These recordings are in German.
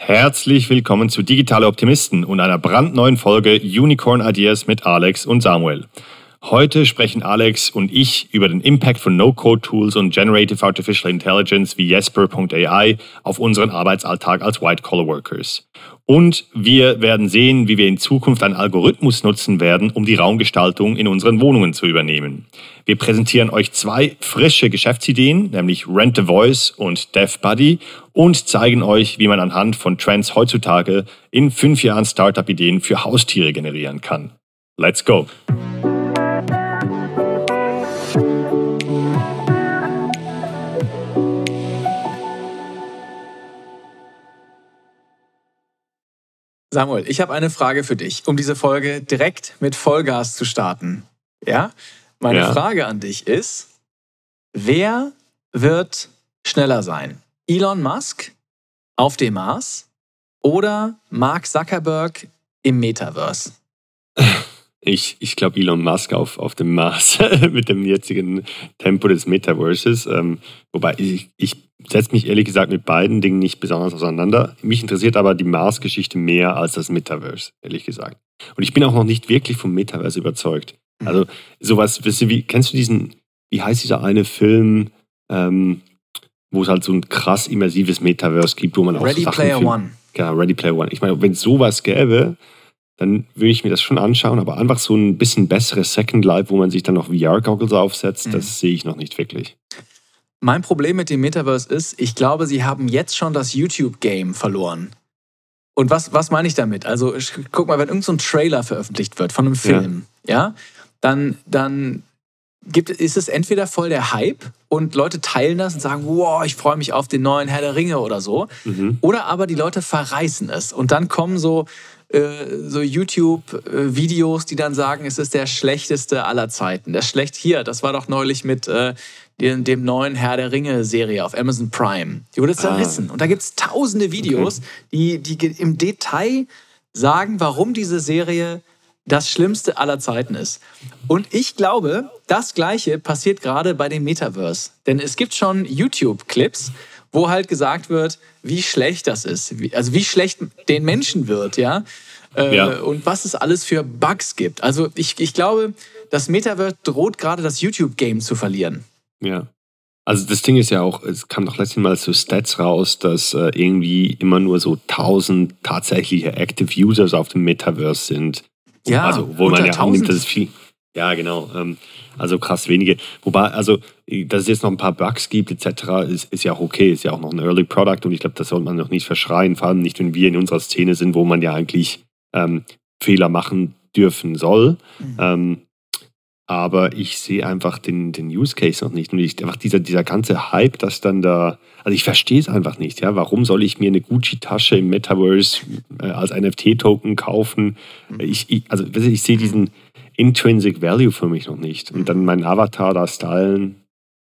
Herzlich willkommen zu Digitale Optimisten und einer brandneuen Folge Unicorn Ideas mit Alex und Samuel. Heute sprechen Alex und ich über den Impact von No-Code-Tools und Generative Artificial Intelligence wie Jesper.ai auf unseren Arbeitsalltag als White-Collar-Workers. Und wir werden sehen, wie wir in Zukunft einen Algorithmus nutzen werden, um die Raumgestaltung in unseren Wohnungen zu übernehmen. Wir präsentieren euch zwei frische Geschäftsideen, nämlich Rent a Voice und Dev Buddy, und zeigen euch, wie man anhand von Trends heutzutage in fünf Jahren Startup-Ideen für Haustiere generieren kann. Let's go! Samuel, ich habe eine Frage für dich, um diese Folge direkt mit Vollgas zu starten. Ja? Meine ja. Frage an dich ist, wer wird schneller sein? Elon Musk auf dem Mars oder Mark Zuckerberg im Metaverse? Ich, ich glaube Elon Musk auf, auf dem Mars mit dem jetzigen Tempo des Metaverses. Ähm, wobei ich, ich setze mich ehrlich gesagt mit beiden Dingen nicht besonders auseinander. Mich interessiert aber die Mars-Geschichte mehr als das Metaverse, ehrlich gesagt. Und ich bin auch noch nicht wirklich vom Metaverse überzeugt. Mhm. Also sowas, wie, kennst du diesen, wie heißt dieser eine Film, ähm, wo es halt so ein krass immersives Metaverse gibt, wo man auch Ready so Sachen Player One. Ja, Ready Player One. Ich meine, wenn es sowas gäbe, dann würde ich mir das schon anschauen, aber einfach so ein bisschen besseres Second Life, wo man sich dann noch VR-Goggles aufsetzt, mhm. das sehe ich noch nicht wirklich. Mein Problem mit dem Metaverse ist, ich glaube, sie haben jetzt schon das YouTube-Game verloren. Und was, was meine ich damit? Also, ich, guck mal, wenn irgendein so Trailer veröffentlicht wird von einem Film, ja, ja dann, dann gibt, ist es entweder voll der Hype und Leute teilen das und sagen, wow, ich freue mich auf den neuen Herr der Ringe oder so. Mhm. Oder aber die Leute verreißen es. Und dann kommen so, äh, so YouTube-Videos, die dann sagen, es ist der schlechteste aller Zeiten. Der schlecht hier, das war doch neulich mit äh, dem, dem neuen Herr der Ringe-Serie auf Amazon Prime. Die wurde zerrissen. Ah. Und da gibt es tausende Videos, okay. die, die im Detail sagen, warum diese Serie das Schlimmste aller Zeiten ist. Und ich glaube, das Gleiche passiert gerade bei dem Metaverse. Denn es gibt schon YouTube-Clips, wo halt gesagt wird, wie schlecht das ist. Also wie schlecht den Menschen wird, ja. Äh, ja. Und was es alles für Bugs gibt. Also ich, ich glaube, das Metaverse droht gerade das YouTube-Game zu verlieren. Ja. Also das Ding ist ja auch, es kam doch letztes Mal so Stats raus, dass äh, irgendwie immer nur so 1000 tatsächliche Active Users auf dem Metaverse sind. Ja, also wo man ja annimmt, dass es viel. Ja, genau. Ähm, also krass wenige. Wobei, also, dass es jetzt noch ein paar Bugs gibt, etc., ist, ist ja auch okay, ist ja auch noch ein Early Product und ich glaube, das sollte man noch nicht verschreien, vor allem nicht, wenn wir in unserer Szene sind, wo man ja eigentlich ähm, Fehler machen dürfen soll. Mhm. Ähm, aber ich sehe einfach den, den Use Case noch nicht. Und ich, einfach dieser, dieser ganze Hype, dass dann da, also ich verstehe es einfach nicht, ja. Warum soll ich mir eine Gucci-Tasche im Metaverse äh, als NFT-Token kaufen? Mhm. Ich, ich, also ich sehe diesen Intrinsic Value für mich noch nicht. Und dann meinen Avatar da stylen.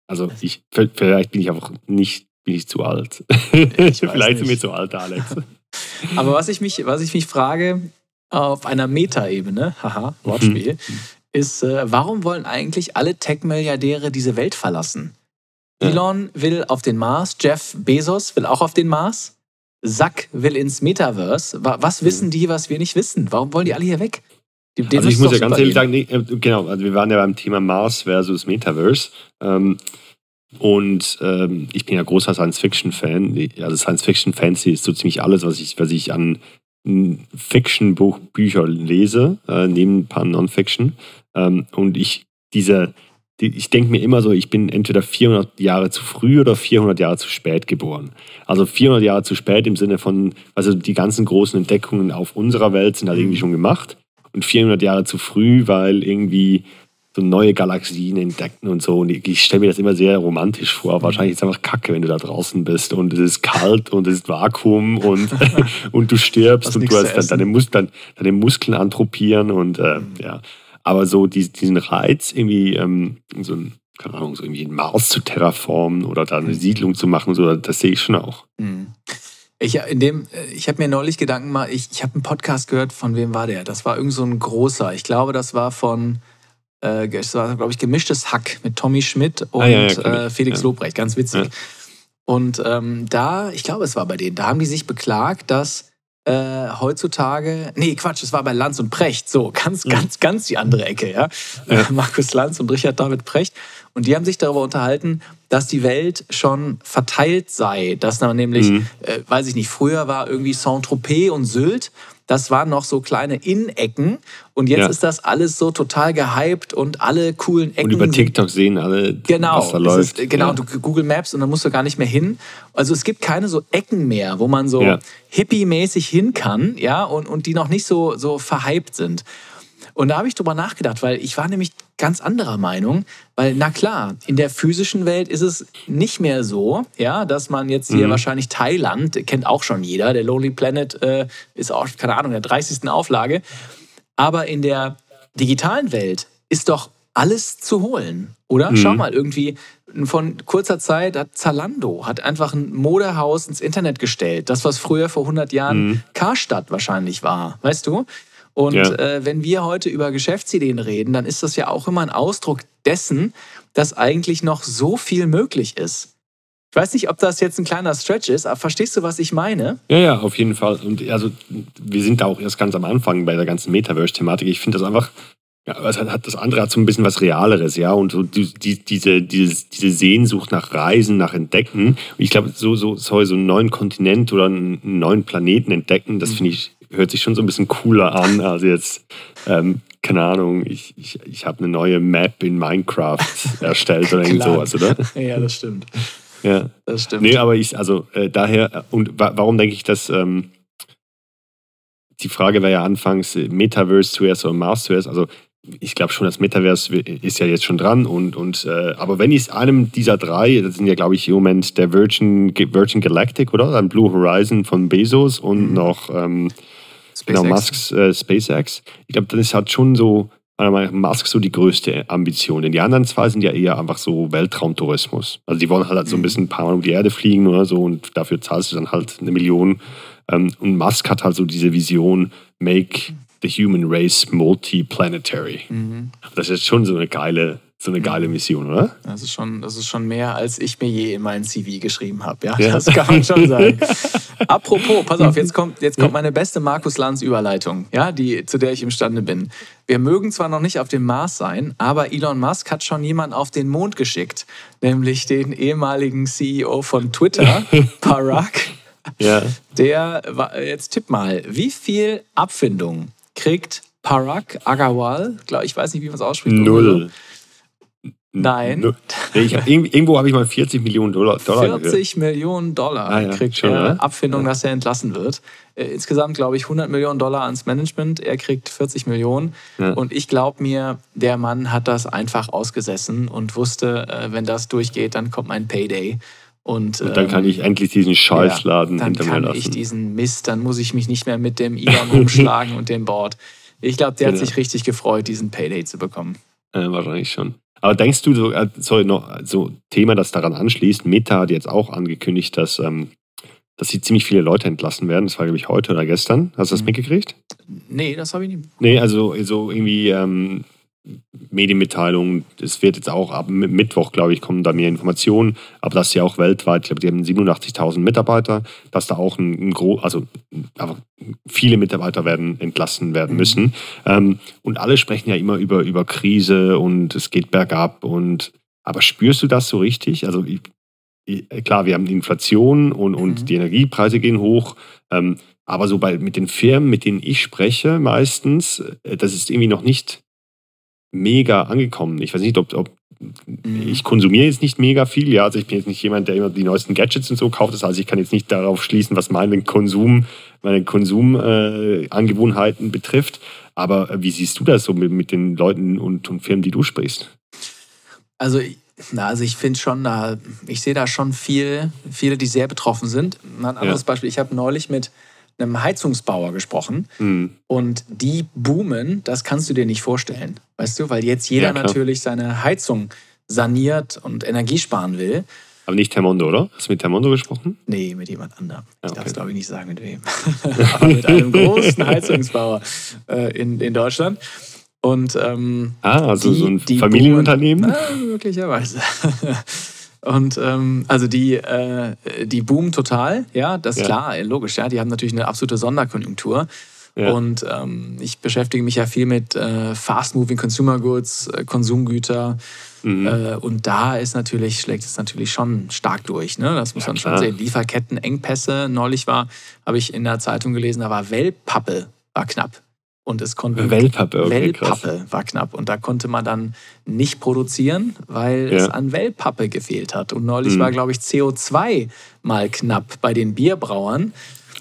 Also ich, vielleicht bin ich einfach nicht, bin ich zu alt. Ich vielleicht sind wir zu alt, Alex. Aber was ich mich, was ich mich frage, auf einer Meta-Ebene, haha, Wortspiel, mhm ist, äh, warum wollen eigentlich alle Tech-Milliardäre diese Welt verlassen? Ja. Elon will auf den Mars, Jeff Bezos will auch auf den Mars, Zack will ins Metaverse. Was wissen die, was wir nicht wissen? Warum wollen die alle hier weg? Die, also ich muss ja ganz ehrlich sagen, nee, äh, genau, also wir waren ja beim Thema Mars versus Metaverse. Ähm, und ähm, ich bin ja großer Science-Fiction-Fan. Also Science-Fiction-Fancy ist so ziemlich alles, was ich, was ich an Fiction-Bücher lese, äh, neben ein paar Non-Fiction. Ähm, und ich, diese, die, ich denke mir immer so, ich bin entweder 400 Jahre zu früh oder 400 Jahre zu spät geboren. Also 400 Jahre zu spät im Sinne von, also die ganzen großen Entdeckungen auf unserer Welt sind halt irgendwie schon gemacht. Und 400 Jahre zu früh, weil irgendwie so neue Galaxien entdecken und so. Und ich stelle mir das immer sehr romantisch vor. Wahrscheinlich ist es einfach kacke, wenn du da draußen bist und es ist kalt und es ist Vakuum und, und du stirbst und du hast dann deine, Mus deine Muskeln antropieren und äh, mhm. ja. Aber so diesen Reiz, irgendwie ähm, so ein, keine Ahnung, so irgendwie einen Mars zu terraformen oder da eine mhm. Siedlung zu machen, so, das sehe ich schon auch. Mhm. Ich, ich habe mir neulich Gedanken mal, ich, ich habe einen Podcast gehört, von wem war der? Das war irgend so ein großer. Ich glaube, das war von äh, es war, glaube ich, gemischtes Hack mit Tommy Schmidt und ah, ja, ja, äh, Felix ja. Lobrecht. Ganz witzig. Und ähm, da, ich glaube, es war bei denen, da haben die sich beklagt, dass äh, heutzutage, nee, Quatsch, es war bei Lanz und Precht, so ganz, mhm. ganz, ganz die andere Ecke, ja? ja. Markus Lanz und Richard David Precht. Und die haben sich darüber unterhalten, dass die Welt schon verteilt sei. Dass man nämlich, mhm. äh, weiß ich nicht, früher war irgendwie Saint-Tropez und Sylt das waren noch so kleine In-Ecken und jetzt ja. ist das alles so total gehypt und alle coolen Ecken. Und über TikTok sehen alle, genau, was da läuft. Ist, genau, ja. du Google Maps und dann musst du gar nicht mehr hin. Also es gibt keine so Ecken mehr, wo man so ja. hippie-mäßig hin kann, ja, und, und die noch nicht so, so verhypt sind. Und da habe ich drüber nachgedacht, weil ich war nämlich ganz anderer Meinung, weil na klar, in der physischen Welt ist es nicht mehr so, ja, dass man jetzt hier mhm. wahrscheinlich Thailand kennt auch schon jeder, der Lonely Planet äh, ist auch keine Ahnung der 30. Auflage, aber in der digitalen Welt ist doch alles zu holen, oder? Mhm. Schau mal, irgendwie von kurzer Zeit hat Zalando hat einfach ein Modehaus ins Internet gestellt, das was früher vor 100 Jahren mhm. Karstadt wahrscheinlich war, weißt du? Und ja. äh, wenn wir heute über Geschäftsideen reden, dann ist das ja auch immer ein Ausdruck dessen, dass eigentlich noch so viel möglich ist. Ich weiß nicht, ob das jetzt ein kleiner Stretch ist, aber verstehst du, was ich meine? Ja, ja, auf jeden Fall. Und also wir sind da auch erst ganz am Anfang bei der ganzen Metaverse-Thematik. Ich finde das einfach, ja, das, andere hat so ein bisschen was Realeres, ja. Und so die, die, diese, diese, diese Sehnsucht nach Reisen, nach Entdecken. Und ich glaube, so, so, so einen neuen Kontinent oder einen neuen Planeten entdecken, das mhm. finde ich hört sich schon so ein bisschen cooler an, als jetzt, ähm, keine Ahnung, ich, ich, ich habe eine neue Map in Minecraft erstellt oder irgend sowas, oder? Ja, das stimmt. Ja, das stimmt. Nee, aber ich, also äh, daher, und wa warum denke ich, dass ähm, die Frage war ja anfangs äh, Metaverse zuerst oder Mars zuerst, also ich glaube schon, das Metaverse ist ja jetzt schon dran. Und, und, äh, aber wenn ich einem dieser drei, das sind ja, glaube ich, im Moment der Virgin, Virgin Galactic, oder? Dann Blue Horizon von Bezos und mhm. noch ähm, genau, Musks äh, SpaceX. Ich glaube, das hat schon so, Musk so die größte Ambition. Denn die anderen zwei sind ja eher einfach so Weltraumtourismus. Also die wollen halt so ein mhm. bisschen ein paar Mal um die Erde fliegen oder so und dafür zahlst du dann halt eine Million. Ähm, und Musk hat halt so diese Vision, make the human race multiplanetary. Mhm. Das ist schon so eine geile so eine geile Mission, oder? Das ist schon, das ist schon mehr, als ich mir je in meinen CV geschrieben habe. Ja, ja. das kann man schon sagen. Apropos, pass auf, jetzt kommt, jetzt kommt meine beste Markus Lanz Überleitung, ja, die, zu der ich imstande bin. Wir mögen zwar noch nicht auf dem Mars sein, aber Elon Musk hat schon jemanden auf den Mond geschickt, nämlich den ehemaligen CEO von Twitter, Parag. Ja. Der, jetzt tipp mal, wie viel Abfindung kriegt Parag Agarwal, ich weiß nicht, wie man es ausspricht. Null. Nein. Ich hab, irgendwo habe ich mal 40 Millionen Dollar. Dollar 40 gehört. Millionen Dollar ah, ja, kriegt schon, er Abfindung, ja. dass er entlassen wird. Äh, insgesamt glaube ich 100 Millionen Dollar ans Management. Er kriegt 40 Millionen. Ja. Und ich glaube mir, der Mann hat das einfach ausgesessen und wusste, äh, wenn das durchgeht, dann kommt mein Payday. Und, und dann ähm, kann ich endlich diesen Scheißladen ja, hinter mir lassen. Dann kann ich diesen Mist, dann muss ich mich nicht mehr mit dem Elon umschlagen und dem Board. Ich glaube, der genau. hat sich richtig gefreut, diesen Payday zu bekommen. Äh, wahrscheinlich schon. Aber denkst du, so, äh, sorry, noch so Thema, das daran anschließt, Meta hat jetzt auch angekündigt, dass, ähm, dass sie ziemlich viele Leute entlassen werden. Das war, glaube ich, heute oder gestern. Hast du das mhm. mitgekriegt? Nee, das habe ich nicht. Nee, also so irgendwie ähm, Medienmitteilungen. Es wird jetzt auch ab Mittwoch, glaube ich, kommen da mehr Informationen. Aber das ist ja auch weltweit. Ich glaube, die haben 87.000 Mitarbeiter. Dass da auch ein, ein groß, also aber viele Mitarbeiter werden entlassen werden mhm. müssen. Mhm. Ähm, und alle sprechen ja immer über, über Krise und es geht bergab. Und aber spürst du das so richtig? Also ich, klar, wir haben Inflation und, und mhm. die Energiepreise gehen hoch. Ähm, aber so bei, mit den Firmen, mit denen ich spreche, meistens, äh, das ist irgendwie noch nicht mega angekommen. Ich weiß nicht, ob, ob mhm. ich konsumiere jetzt nicht mega viel, ja, also ich bin jetzt nicht jemand, der immer die neuesten Gadgets und so kauft, das heißt, ich kann jetzt nicht darauf schließen, was meinen Konsum, meine Konsumangewohnheiten äh, betrifft. Aber äh, wie siehst du das so mit, mit den Leuten und, und Firmen, die du sprichst? Also na, also ich finde schon, da, ich sehe da schon viel, viele, die sehr betroffen sind. Ein anderes ja. Beispiel, ich habe neulich mit einem Heizungsbauer gesprochen mhm. und die boomen, das kannst du dir nicht vorstellen. Weißt du, weil jetzt jeder ja, natürlich seine Heizung saniert und Energie sparen will. Aber nicht Termondo, oder? Hast du mit Termondo gesprochen? Nee, mit jemand anderem. Ich okay. darf es, glaube ich, nicht sagen, mit wem. Aber mit einem großen Heizungsbauer äh, in, in Deutschland. Und, ähm, ah, also die, so ein Familienunternehmen? Boomen, na, möglicherweise. Und ähm, also die, äh, die boomen total, ja, das ist ja. klar, logisch, ja. Die haben natürlich eine absolute Sonderkonjunktur. Ja. Und ähm, ich beschäftige mich ja viel mit äh, Fast-Moving Consumer Goods, äh, Konsumgüter. Mhm. Äh, und da ist natürlich, schlägt es natürlich schon stark durch. Ne? Das muss ja, man klar. schon sehen. Lieferkettenengpässe. Neulich war, habe ich in der Zeitung gelesen, da war Wellpappe war knapp. Und es konnte. Wellpappe, okay, Wellpappe krass. war knapp. Und da konnte man dann nicht produzieren, weil ja. es an Wellpappe gefehlt hat. Und neulich mhm. war, glaube ich, CO2 mal knapp bei den Bierbrauern.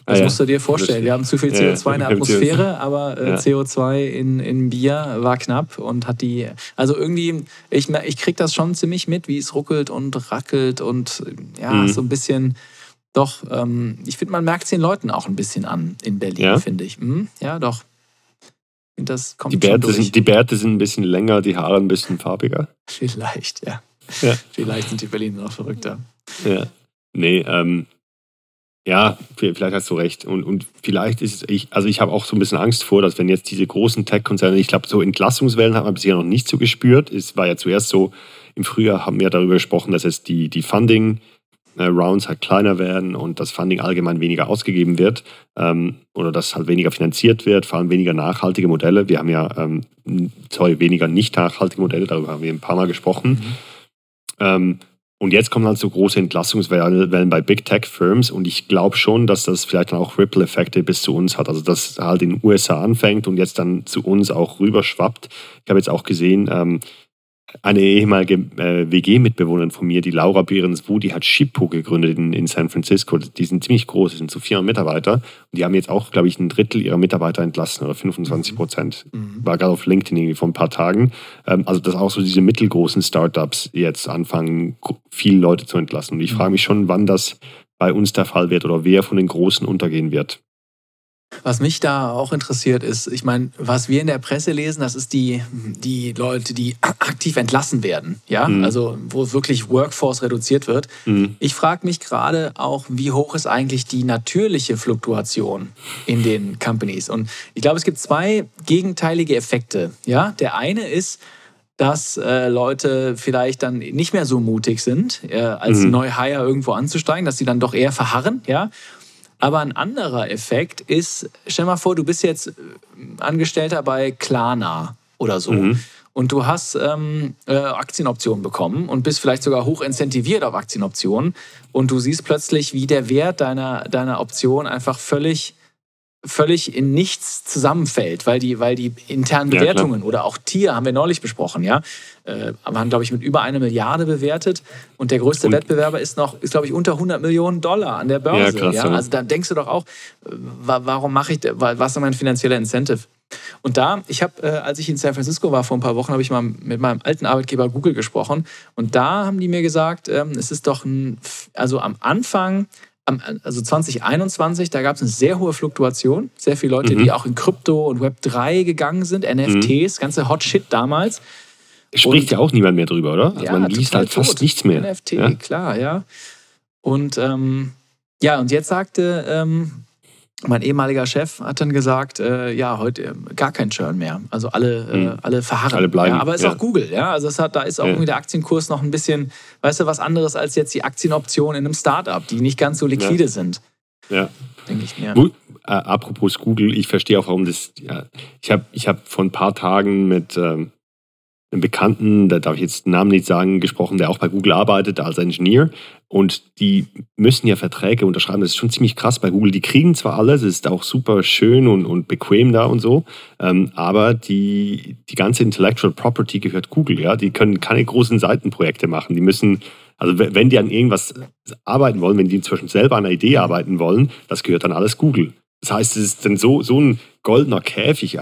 Das ah, ja. musst du dir vorstellen. Wir haben zu viel CO2 ja, in der Atmosphäre, aber äh, CO2 in, in Bier war knapp und hat die. Also irgendwie, ich, ich kriege das schon ziemlich mit, wie es ruckelt und rackelt und ja, mhm. so ein bisschen. Doch, ähm, ich finde, man merkt es den Leuten auch ein bisschen an in Berlin, ja? finde ich. Mhm, ja, doch. Das kommt die, Bärte sind, die Bärte sind ein bisschen länger, die Haare ein bisschen farbiger. Vielleicht, ja. ja. Vielleicht sind die Berliner noch verrückter. Ja. Nee, ähm, ja, vielleicht hast du recht. Und, und vielleicht ist es, ich, also ich habe auch so ein bisschen Angst vor, dass wenn jetzt diese großen Tech-Konzerne, ich glaube, so Entlassungswellen hat man bisher noch nicht so gespürt. Es war ja zuerst so, im Frühjahr haben wir darüber gesprochen, dass jetzt die, die Funding, Rounds halt kleiner werden und das Funding allgemein weniger ausgegeben wird ähm, oder dass halt weniger finanziert wird, vor allem weniger nachhaltige Modelle. Wir haben ja, ähm, sorry, weniger nicht nachhaltige Modelle, darüber haben wir ein paar Mal gesprochen. Mhm. Ähm, und jetzt kommen halt so große Entlassungswellen bei Big Tech Firms und ich glaube schon, dass das vielleicht dann auch Ripple-Effekte bis zu uns hat. Also dass halt in den USA anfängt und jetzt dann zu uns auch rüberschwappt. Ich habe jetzt auch gesehen, ähm, eine ehemalige äh, WG-Mitbewohnerin von mir, die Laura Behrens-Wu, die hat Shippo gegründet in, in San Francisco. Die sind ziemlich groß, sind so 400 Mitarbeiter. Und die haben jetzt auch, glaube ich, ein Drittel ihrer Mitarbeiter entlassen oder 25 Prozent. Mhm. War gerade auf LinkedIn irgendwie vor ein paar Tagen. Ähm, also, dass auch so diese mittelgroßen Startups jetzt anfangen, viele Leute zu entlassen. Und ich mhm. frage mich schon, wann das bei uns der Fall wird oder wer von den Großen untergehen wird. Was mich da auch interessiert ist, ich meine, was wir in der Presse lesen, das ist die, die Leute, die aktiv entlassen werden, ja, mhm. also wo wirklich Workforce reduziert wird. Mhm. Ich frage mich gerade auch, wie hoch ist eigentlich die natürliche Fluktuation in den Companies? Und ich glaube, es gibt zwei gegenteilige Effekte, ja. Der eine ist, dass äh, Leute vielleicht dann nicht mehr so mutig sind, äh, als mhm. Neu-Hire irgendwo anzusteigen, dass sie dann doch eher verharren, ja. Aber ein anderer Effekt ist, stell mal vor, du bist jetzt äh, Angestellter bei Klarna oder so. Mhm. Und du hast ähm, äh, Aktienoptionen bekommen und bist vielleicht sogar hoch incentiviert auf Aktienoptionen. Und du siehst plötzlich, wie der Wert deiner, deiner Option einfach völlig völlig in nichts zusammenfällt, weil die, weil die internen Bewertungen ja, oder auch Tier haben wir neulich besprochen, ja, äh, waren glaube ich mit über eine Milliarde bewertet und der größte und Wettbewerber ist noch, ist glaube ich unter 100 Millionen Dollar an der Börse. Ja, krass, ja? Also da denkst du doch auch, äh, warum mache ich, was ist mein finanzieller Incentive? Und da, ich habe, äh, als ich in San Francisco war vor ein paar Wochen, habe ich mal mit meinem alten Arbeitgeber Google gesprochen und da haben die mir gesagt, ähm, es ist doch ein, also am Anfang also 2021, da gab es eine sehr hohe Fluktuation. Sehr viele Leute, mhm. die auch in Krypto und Web 3 gegangen sind, NFTs, mhm. ganze Hot Shit damals. Spricht und, ja auch niemand mehr drüber, oder? Also ja, man liest halt fast tot. nichts mehr. NFT, ja? klar, ja. Und ähm, ja, und jetzt sagte ähm, mein ehemaliger Chef hat dann gesagt, äh, ja, heute äh, gar kein Churn mehr. Also alle, äh, hm. alle verharren. Alle bleiben. Ja, aber es ist ja. auch Google, ja. Also es hat, da ist auch ja. irgendwie der Aktienkurs noch ein bisschen, weißt du, was anderes als jetzt die Aktienoptionen in einem Startup, die nicht ganz so liquide sind. Ja. Denke ich mir. Äh, apropos Google, ich verstehe auch, warum das. Ja, ich habe ich hab vor ein paar Tagen mit ähm, einem Bekannten, da darf ich jetzt den Namen nicht sagen, gesprochen, der auch bei Google arbeitet als Ingenieur. Und die müssen ja Verträge unterschreiben. Das ist schon ziemlich krass bei Google. Die kriegen zwar alles, es ist auch super schön und, und bequem da und so, ähm, aber die, die ganze Intellectual Property gehört Google. Ja? Die können keine großen Seitenprojekte machen. Die müssen, also wenn die an irgendwas arbeiten wollen, wenn die inzwischen selber an einer Idee arbeiten wollen, das gehört dann alles Google. Das heißt, es ist dann so, so ein goldener Käfig,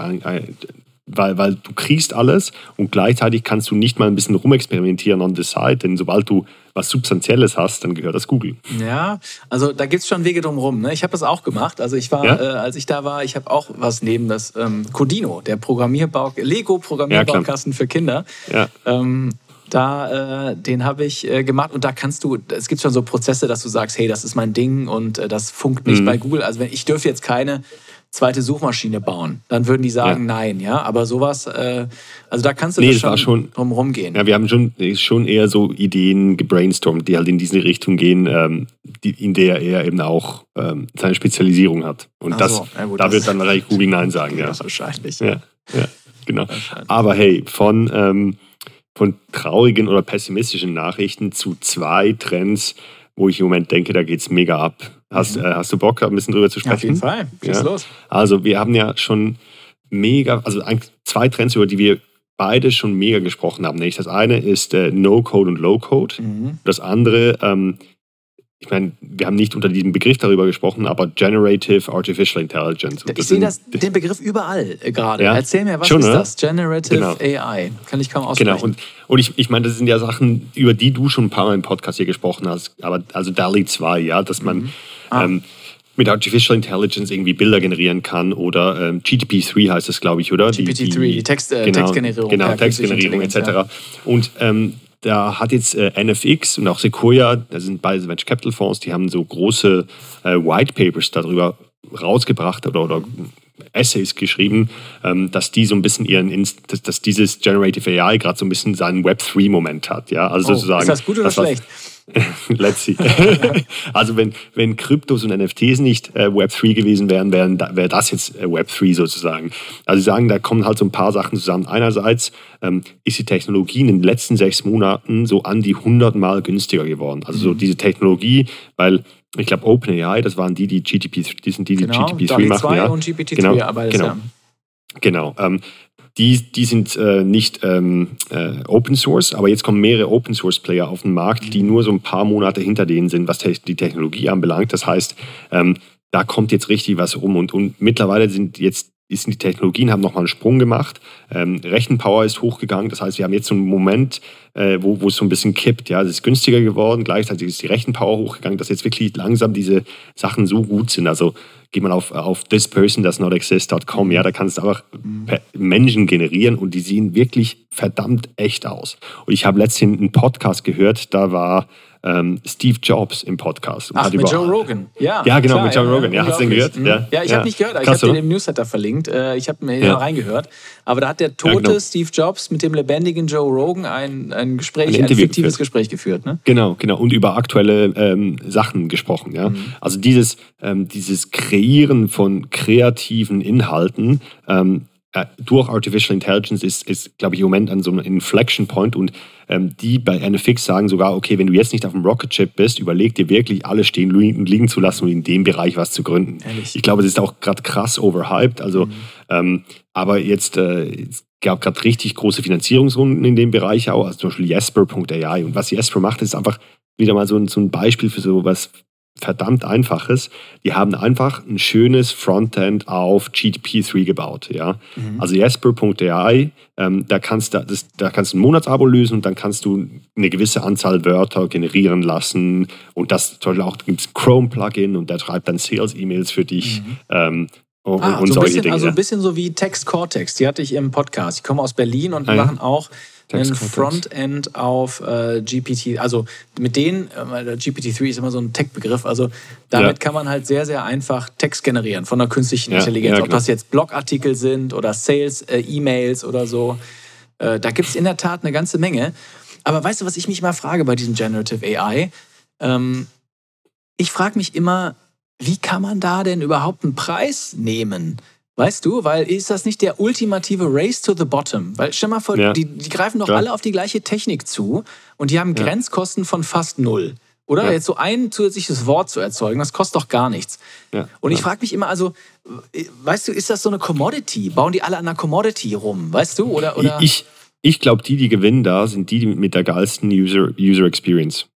weil, weil du kriegst alles und gleichzeitig kannst du nicht mal ein bisschen rumexperimentieren on the side, denn sobald du was Substanzielles hast, dann gehört das Google. Ja, also da gibt es schon Wege drumherum. Ne? Ich habe das auch gemacht. Also ich war, ja? äh, als ich da war, ich habe auch was neben das ähm, Codino, der Programmierbau, Lego-Programmierbaukasten ja, für Kinder. Ja. Ähm, da, äh, den habe ich äh, gemacht und da kannst du, es gibt schon so Prozesse, dass du sagst, hey, das ist mein Ding und äh, das funkt nicht mhm. bei Google. Also wenn ich dürfe jetzt keine zweite Suchmaschine bauen. Dann würden die sagen, ja. nein, ja. Aber sowas, äh, also da kannst du nee, schon, schon drum rumgehen. Ja, wir haben schon, schon eher so Ideen gebrainstormt, die halt in diese Richtung gehen, ähm, die, in der er eben auch ähm, seine Spezialisierung hat. Und das, so, ja gut, da das wird dann wahrscheinlich Google Nein sagen, ja. Wahrscheinlich. Ja, ja genau. Aber hey, von, ähm, von traurigen oder pessimistischen Nachrichten zu zwei Trends, wo ich im Moment denke, da geht es mega ab. Hast, mhm. äh, hast du Bock, ein bisschen drüber zu sprechen? Auf jeden Fall. Schieß ja. los. Also, wir haben ja schon mega, also zwei Trends, über die wir beide schon mega gesprochen haben. Nämlich das eine ist äh, No-Code und Low-Code. Mhm. Das andere ähm, ich meine, wir haben nicht unter diesem Begriff darüber gesprochen, aber Generative Artificial Intelligence. ich sehe das, den Begriff überall äh, gerade. Ja? Erzähl mir, was Schon, ist ne? das? Generative genau. AI. Kann ich kaum aussprechen. Genau, und, und ich, ich meine, das sind ja Sachen, über die du schon ein paar Mal im Podcast hier gesprochen hast. Aber also DALI 2, ja, dass man mhm. ah. ähm, mit Artificial Intelligence irgendwie Bilder generieren kann oder ähm, GTP3 heißt das, glaube ich, oder? GPT-3, die, die, die Text, äh, genau, Textgenerierung. Genau, Textgenerierung etc. Ja. Und ähm, da hat jetzt äh, NFX und auch Sequoia, das sind beide Venture Capital Fonds, die haben so große äh, White Papers darüber rausgebracht oder, oder Essays geschrieben, ähm, dass die so ein bisschen ihren, dass, dieses Generative AI gerade so ein bisschen seinen Web3-Moment hat. Ja? Also oh, sozusagen, ist das gut oder das, schlecht? Let's see. also wenn, wenn Kryptos und NFTs nicht äh, Web3 gewesen wären, wäre das jetzt äh, Web3 sozusagen. Also sie sagen, da kommen halt so ein paar Sachen zusammen. Einerseits ähm, ist die Technologie in den letzten sechs Monaten so an die 100 Mal günstiger geworden. Also so mhm. diese Technologie, weil ich glaube OpenAI, das waren die, die GTP, die sind die, die genau, GTP3 machen. Ja. und GPT-3 genau, aber genau. Genau. Ähm, die, die sind äh, nicht ähm, äh, Open Source, aber jetzt kommen mehrere Open Source Player auf den Markt, die nur so ein paar Monate hinter denen sind, was te die Technologie anbelangt. Das heißt, ähm, da kommt jetzt richtig was um und, und mittlerweile sind jetzt ist die Technologien haben nochmal einen Sprung gemacht. Ähm, Rechenpower ist hochgegangen. Das heißt, wir haben jetzt so einen Moment, äh, wo, wo es so ein bisschen kippt. Ja, es ist günstiger geworden. Gleichzeitig ist die Rechenpower hochgegangen, dass jetzt wirklich langsam diese Sachen so gut sind. Also geht man auf, auf thispersondoesnotexist.com, ja, da kannst du einfach Menschen generieren und die sehen wirklich verdammt echt aus. Und ich habe letztens einen Podcast gehört, da war ähm, Steve Jobs im Podcast. Ach, mit Joe Rogan. Ja, ja genau, klar, mit Joe Rogan. Ja, hast du den gehört? Mhm. Ja, ja ich ja. habe nicht gehört. Ich habe den im Newsletter verlinkt. Äh, ich habe mir ja. reingehört. Aber da hat der tote genau. Steve Jobs mit dem lebendigen Joe Rogan ein, ein Gespräch, ein, ein fiktives geführt. Gespräch geführt. Ne? Genau, genau. Und über aktuelle ähm, Sachen gesprochen. Ja? Mhm. Also dieses, ähm, dieses Kreieren von kreativen Inhalten ähm, äh, durch Artificial Intelligence ist, ist glaube ich, im Moment an so einem Inflection Point und ähm, die bei NFX sagen sogar, okay, wenn du jetzt nicht auf dem Rocket Chip bist, überleg dir wirklich, alles stehen und liegen zu lassen und in dem Bereich was zu gründen. Ehrlich? Ich glaube, das ist auch gerade krass overhyped. Also, mhm. ähm, aber jetzt, äh, es gab gerade richtig große Finanzierungsrunden in dem Bereich auch, also zum Beispiel Jasper.ai. Und was Jasper macht, ist einfach wieder mal so ein, so ein Beispiel für so was verdammt einfaches. Die haben einfach ein schönes Frontend auf GTP3 gebaut. Ja? Mhm. Also Jasper.ai, ähm, da, kannst du, das, da kannst du ein Monatsabo lösen und dann kannst du eine gewisse Anzahl Wörter generieren lassen. Und das zum Beispiel auch gibt es Chrome-Plugin und der schreibt dann Sales-E-Mails für dich. Mhm. Ähm, und, ah, und so solche bisschen, Dinge. Also ein bisschen so wie Text Cortex, die hatte ich im Podcast. Ich komme aus Berlin und ah, machen auch ein Frontend auf äh, GPT, also mit denen, äh, GPT-3 ist immer so ein Tech-Begriff, also damit ja. kann man halt sehr, sehr einfach Text generieren von der künstlichen ja, Intelligenz. Ja, Ob das jetzt Blogartikel sind oder Sales-E-Mails äh, oder so. Äh, da gibt es in der Tat eine ganze Menge. Aber weißt du, was ich mich mal frage bei diesem Generative AI? Ähm, ich frage mich immer, wie kann man da denn überhaupt einen Preis nehmen? Weißt du, weil ist das nicht der ultimative Race to the Bottom? Weil stell mal vor, ja. die, die, greifen doch ja. alle auf die gleiche Technik zu und die haben ja. Grenzkosten von fast null. Oder? Jetzt so ein zusätzliches Wort zu erzeugen, das kostet doch gar nichts. Und ich frage mich immer, also, weißt du, ist das so eine Commodity? Bauen die alle an einer Commodity rum? Weißt du? Oder, oder? Ich, ich glaube, die, die gewinnen da, sind die mit der geilsten User, User Experience.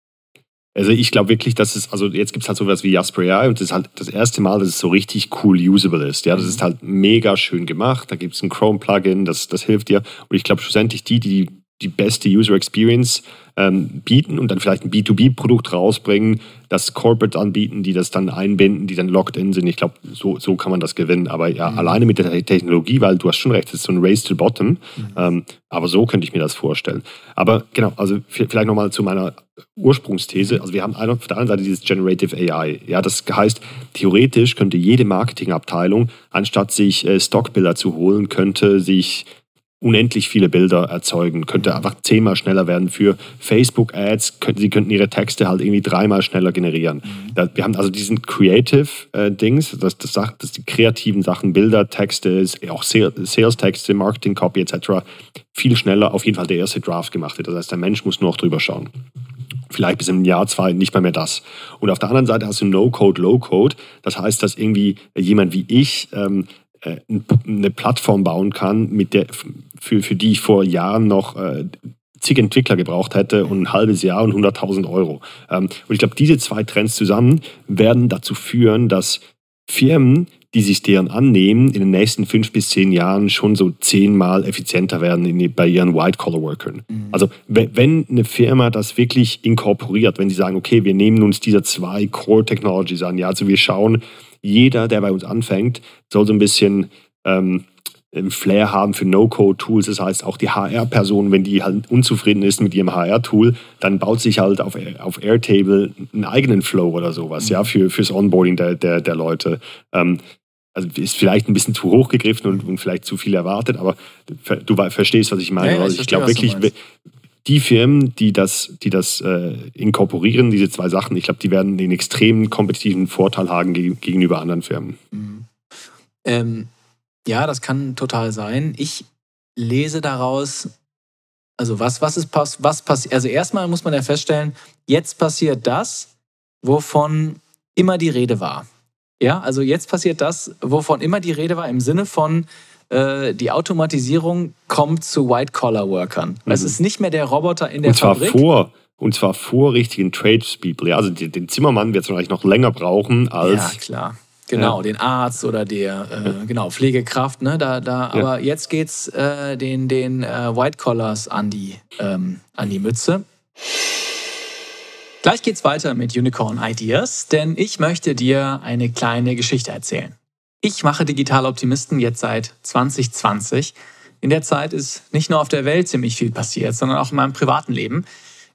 Also ich glaube wirklich, dass es, also jetzt gibt es halt sowas wie Jasper AI und das ist halt das erste Mal, dass es so richtig cool usable ist. Ja, das ist halt mega schön gemacht. Da gibt es ein Chrome-Plugin, das, das hilft dir. Und ich glaube schlussendlich die, die die beste User Experience ähm, bieten und dann vielleicht ein B2B-Produkt rausbringen, das Corporate anbieten, die das dann einbinden, die dann locked in sind. Ich glaube, so, so kann man das gewinnen. Aber ja, mhm. alleine mit der Technologie, weil du hast schon recht, es ist so ein Race to Bottom. Mhm. Ähm, aber so könnte ich mir das vorstellen. Aber genau, also vielleicht nochmal zu meiner Ursprungsthese. Also wir haben auf der einen Seite dieses Generative AI. Ja, das heißt, theoretisch könnte jede Marketingabteilung, anstatt sich äh, Stockbilder zu holen, könnte sich unendlich viele Bilder erzeugen, könnte einfach zehnmal schneller werden für Facebook-Ads, sie könnten ihre Texte halt irgendwie dreimal schneller generieren. Mhm. Wir haben also diesen Creative-Dings, äh, das, das, das die kreativen Sachen, Bilder, Texte, auch Sales-Texte, Marketing-Copy etc. viel schneller auf jeden Fall der erste Draft gemacht wird. Das heißt, der Mensch muss nur noch drüber schauen vielleicht bis im Jahr zwei nicht mal mehr das. Und auf der anderen Seite hast du No-Code, Low-Code. Das heißt, dass irgendwie jemand wie ich ähm, äh, eine Plattform bauen kann, mit der, für, für die ich vor Jahren noch äh, zig Entwickler gebraucht hätte und ein halbes Jahr und 100.000 Euro. Ähm, und ich glaube, diese zwei Trends zusammen werden dazu führen, dass Firmen, die sich deren annehmen, in den nächsten fünf bis zehn Jahren schon so zehnmal effizienter werden in, bei ihren White-Collar-Workern. Mhm. Also wenn eine Firma das wirklich inkorporiert, wenn sie sagen, okay, wir nehmen uns diese zwei Core-Technologies an, ja, also wir schauen, jeder, der bei uns anfängt, soll so ein bisschen ähm, Flair haben für No-Code-Tools. Das heißt, auch die HR-Person, wenn die halt unzufrieden ist mit ihrem HR-Tool, dann baut sich halt auf, auf Airtable einen eigenen Flow oder sowas, ja, für, fürs Onboarding der, der, der Leute. Ähm, also ist vielleicht ein bisschen zu hoch gegriffen und, und, vielleicht zu viel erwartet, aber du verstehst, was ich meine. Ja, ich, ich glaube wirklich, die Firmen, die das, die das äh, inkorporieren, diese zwei Sachen, ich glaube, die werden den extremen kompetitiven Vorteil haben gegenüber anderen Firmen. Mhm. Ähm, ja, das kann total sein. Ich lese daraus, also was, was ist was passiert? Also erstmal muss man ja feststellen, jetzt passiert das, wovon immer die Rede war. Ja, also jetzt passiert das, wovon immer die Rede war, im Sinne von, äh, die Automatisierung kommt zu White-Collar-Workern. Mhm. Es ist nicht mehr der Roboter in der und zwar Fabrik. Vor, und zwar vor richtigen Tradespeople. Ja, also den Zimmermann wird es wahrscheinlich noch länger brauchen als. Ja, klar. Genau, ja. den Arzt oder der äh, genau, Pflegekraft, ne? Da, da, ja. aber jetzt geht's äh, den, den äh, White Collars an die, ähm, an die Mütze. Gleich geht's weiter mit Unicorn Ideas, denn ich möchte dir eine kleine Geschichte erzählen. Ich mache Digital Optimisten jetzt seit 2020. In der Zeit ist nicht nur auf der Welt ziemlich viel passiert, sondern auch in meinem privaten Leben.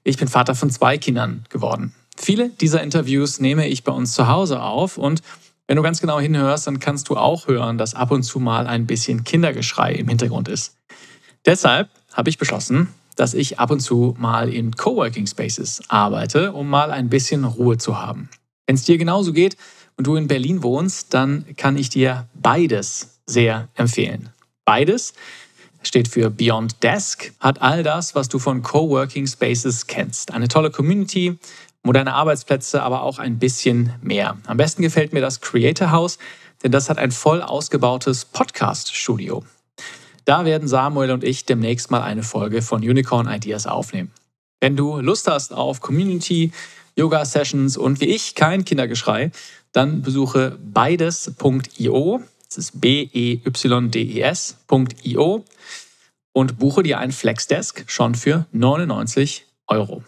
Ich bin Vater von zwei Kindern geworden. Viele dieser Interviews nehme ich bei uns zu Hause auf und wenn du ganz genau hinhörst, dann kannst du auch hören, dass ab und zu mal ein bisschen Kindergeschrei im Hintergrund ist. Deshalb habe ich beschlossen, dass ich ab und zu mal in Coworking Spaces arbeite, um mal ein bisschen Ruhe zu haben. Wenn es dir genauso geht, und du in Berlin wohnst, dann kann ich dir beides sehr empfehlen. Beides steht für Beyond Desk, hat all das, was du von Coworking Spaces kennst. Eine tolle Community, moderne Arbeitsplätze, aber auch ein bisschen mehr. Am besten gefällt mir das Creator House, denn das hat ein voll ausgebautes Podcast-Studio. Da werden Samuel und ich demnächst mal eine Folge von Unicorn Ideas aufnehmen. Wenn du Lust hast auf Community, Yoga-Sessions und wie ich kein Kindergeschrei, dann besuche beides.io, das ist B-E-Y-D-E-S.io und buche dir einen Flexdesk schon für 99 Euro.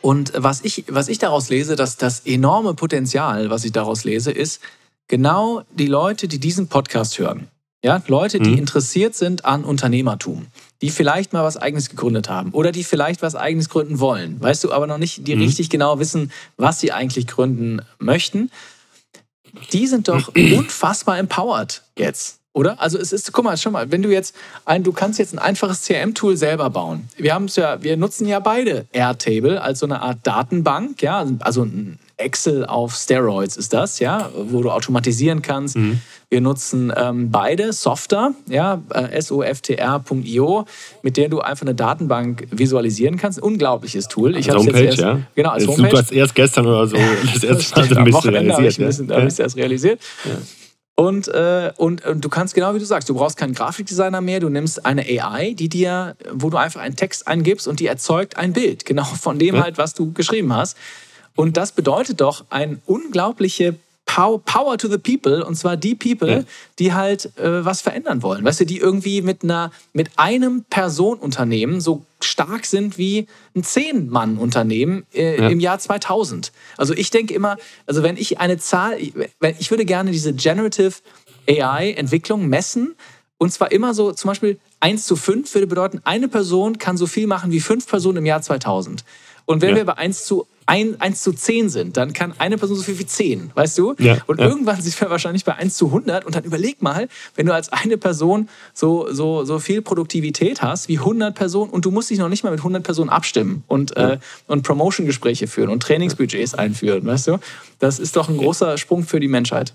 Und was ich, was ich daraus lese, dass das enorme Potenzial, was ich daraus lese, ist genau die Leute, die diesen Podcast hören. Ja, Leute, die mhm. interessiert sind an Unternehmertum, die vielleicht mal was Eigenes gegründet haben oder die vielleicht was Eigenes gründen wollen, weißt du, aber noch nicht, die mhm. richtig genau wissen, was sie eigentlich gründen möchten. Die sind doch unfassbar empowered jetzt, oder? Also es ist, guck mal, schon mal, wenn du jetzt ein, du kannst jetzt ein einfaches CRM-Tool selber bauen. Wir haben es ja, wir nutzen ja beide Airtable als so eine Art Datenbank, ja, also ein Excel auf Steroids ist das, ja, wo du automatisieren kannst. Mhm. Wir nutzen ähm, beide Software, ja, äh, softr.io, mit der du einfach eine Datenbank visualisieren kannst. Unglaubliches Tool. Ich als Homepage, jetzt erst, ja. Genau, als Homepage. Du hast erst gestern oder so das erste Mal so ein bisschen realisiert. Habe ich, ja. hab ich erst realisiert. Ja. Und, äh, und, und, du kannst genau wie du sagst, du brauchst keinen Grafikdesigner mehr, du nimmst eine AI, die dir, wo du einfach einen Text eingibst und die erzeugt ein Bild, genau von dem halt, was du geschrieben hast. Und das bedeutet doch eine unglaubliche Power to the People und zwar die People, ja. die halt äh, was verändern wollen. Weißt du, die irgendwie mit einer mit einem Personenunternehmen so stark sind wie ein Zehn-Mann-Unternehmen äh, ja. im Jahr 2000. Also ich denke immer, also wenn ich eine Zahl, ich, ich würde gerne diese Generative AI-Entwicklung messen und zwar immer so, zum Beispiel 1 zu 5 würde bedeuten, eine Person kann so viel machen wie fünf Personen im Jahr 2000. Und wenn ja. wir bei 1 zu 1, 1 zu 10 sind, dann kann eine Person so viel wie 10, weißt du? Ja, und ja. irgendwann sind wir wahrscheinlich bei 1 zu 100 und dann überleg mal, wenn du als eine Person so, so, so viel Produktivität hast wie 100 Personen und du musst dich noch nicht mal mit 100 Personen abstimmen und, ja. äh, und Promotion-Gespräche führen und Trainingsbudgets einführen, weißt du? Das ist doch ein großer Sprung für die Menschheit.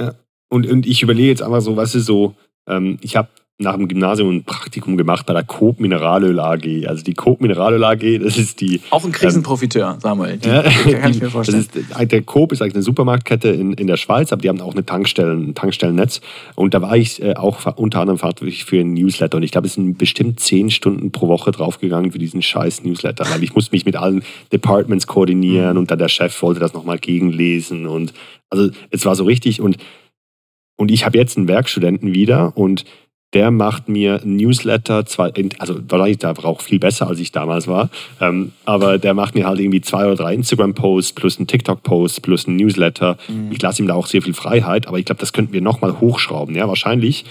Ja. Und, und ich überlege jetzt einfach so, was ist so, ähm, ich habe nach dem Gymnasium ein Praktikum gemacht bei der Coop Mineralöl AG. Also die Coop Mineralöl AG, das ist die. Auch ein Krisenprofiteur, ähm, Samuel. Die, ja, kann ich mir vorstellen. Ist, der Coop ist eigentlich eine Supermarktkette in, in der Schweiz, aber die haben auch eine Tankstellen, ein Tankstellennetz. Und da war ich äh, auch unter anderem verantwortlich für ein Newsletter. Und ich glaube, es sind bestimmt zehn Stunden pro Woche draufgegangen für diesen scheiß Newsletter. Weil ich musste mich mit allen Departments koordinieren mhm. und dann der Chef wollte das nochmal gegenlesen. Und also es war so richtig. Und, und ich habe jetzt einen Werkstudenten wieder und der macht mir Newsletter, zwar, also wahrscheinlich da auch viel besser, als ich damals war, ähm, aber der macht mir halt irgendwie zwei oder drei Instagram-Posts plus einen TikTok-Post plus einen Newsletter. Mhm. Ich lasse ihm da auch sehr viel Freiheit, aber ich glaube, das könnten wir nochmal hochschrauben. Ja, wahrscheinlich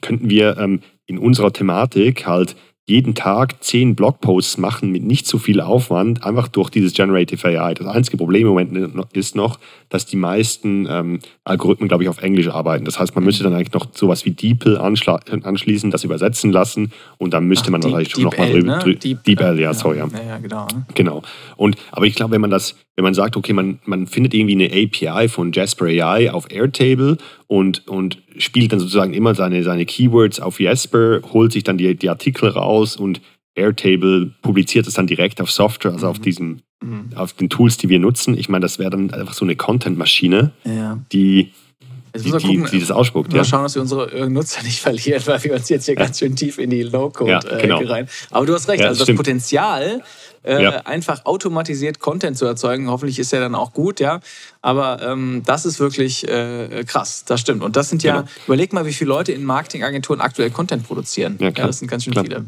könnten wir ähm, in unserer Thematik halt jeden Tag zehn Blogposts machen mit nicht so viel Aufwand, einfach durch dieses Generative AI. Das einzige Problem im Moment ist noch, dass die meisten ähm, Algorithmen, glaube ich, auf Englisch arbeiten. Das heißt, man müsste dann eigentlich noch sowas wie DeepL anschließen, das übersetzen lassen und dann müsste Ach, man wahrscheinlich schon nochmal drüber. Ne? Deep, DeepL, ja, sorry. Ja, ja genau. Genau. Und, aber ich glaube, wenn man das wenn man sagt, okay, man, man findet irgendwie eine API von Jasper AI auf Airtable und, und spielt dann sozusagen immer seine, seine Keywords auf Jasper, holt sich dann die, die Artikel raus und Airtable publiziert es dann direkt auf Software, also mhm. auf diesem, mhm. auf den Tools, die wir nutzen. Ich meine, das wäre dann einfach so eine Content-Maschine, ja. die die, gucken, die, das ausspuckt. Mal ja. schauen, dass wir unsere äh, Nutzer nicht verlieren, weil wir uns jetzt hier ja. ganz schön tief in die Low-Code ja, genau. äh, rein. Aber du hast recht, also das stimmt. Potenzial, äh, einfach automatisiert Content zu erzeugen, hoffentlich ist er dann auch gut, ja. Aber ähm, das ist wirklich äh, krass, das stimmt. Und das sind ja, genau. überleg mal, wie viele Leute in Marketingagenturen aktuell Content produzieren. Ja, das sind ganz schön klar. viele.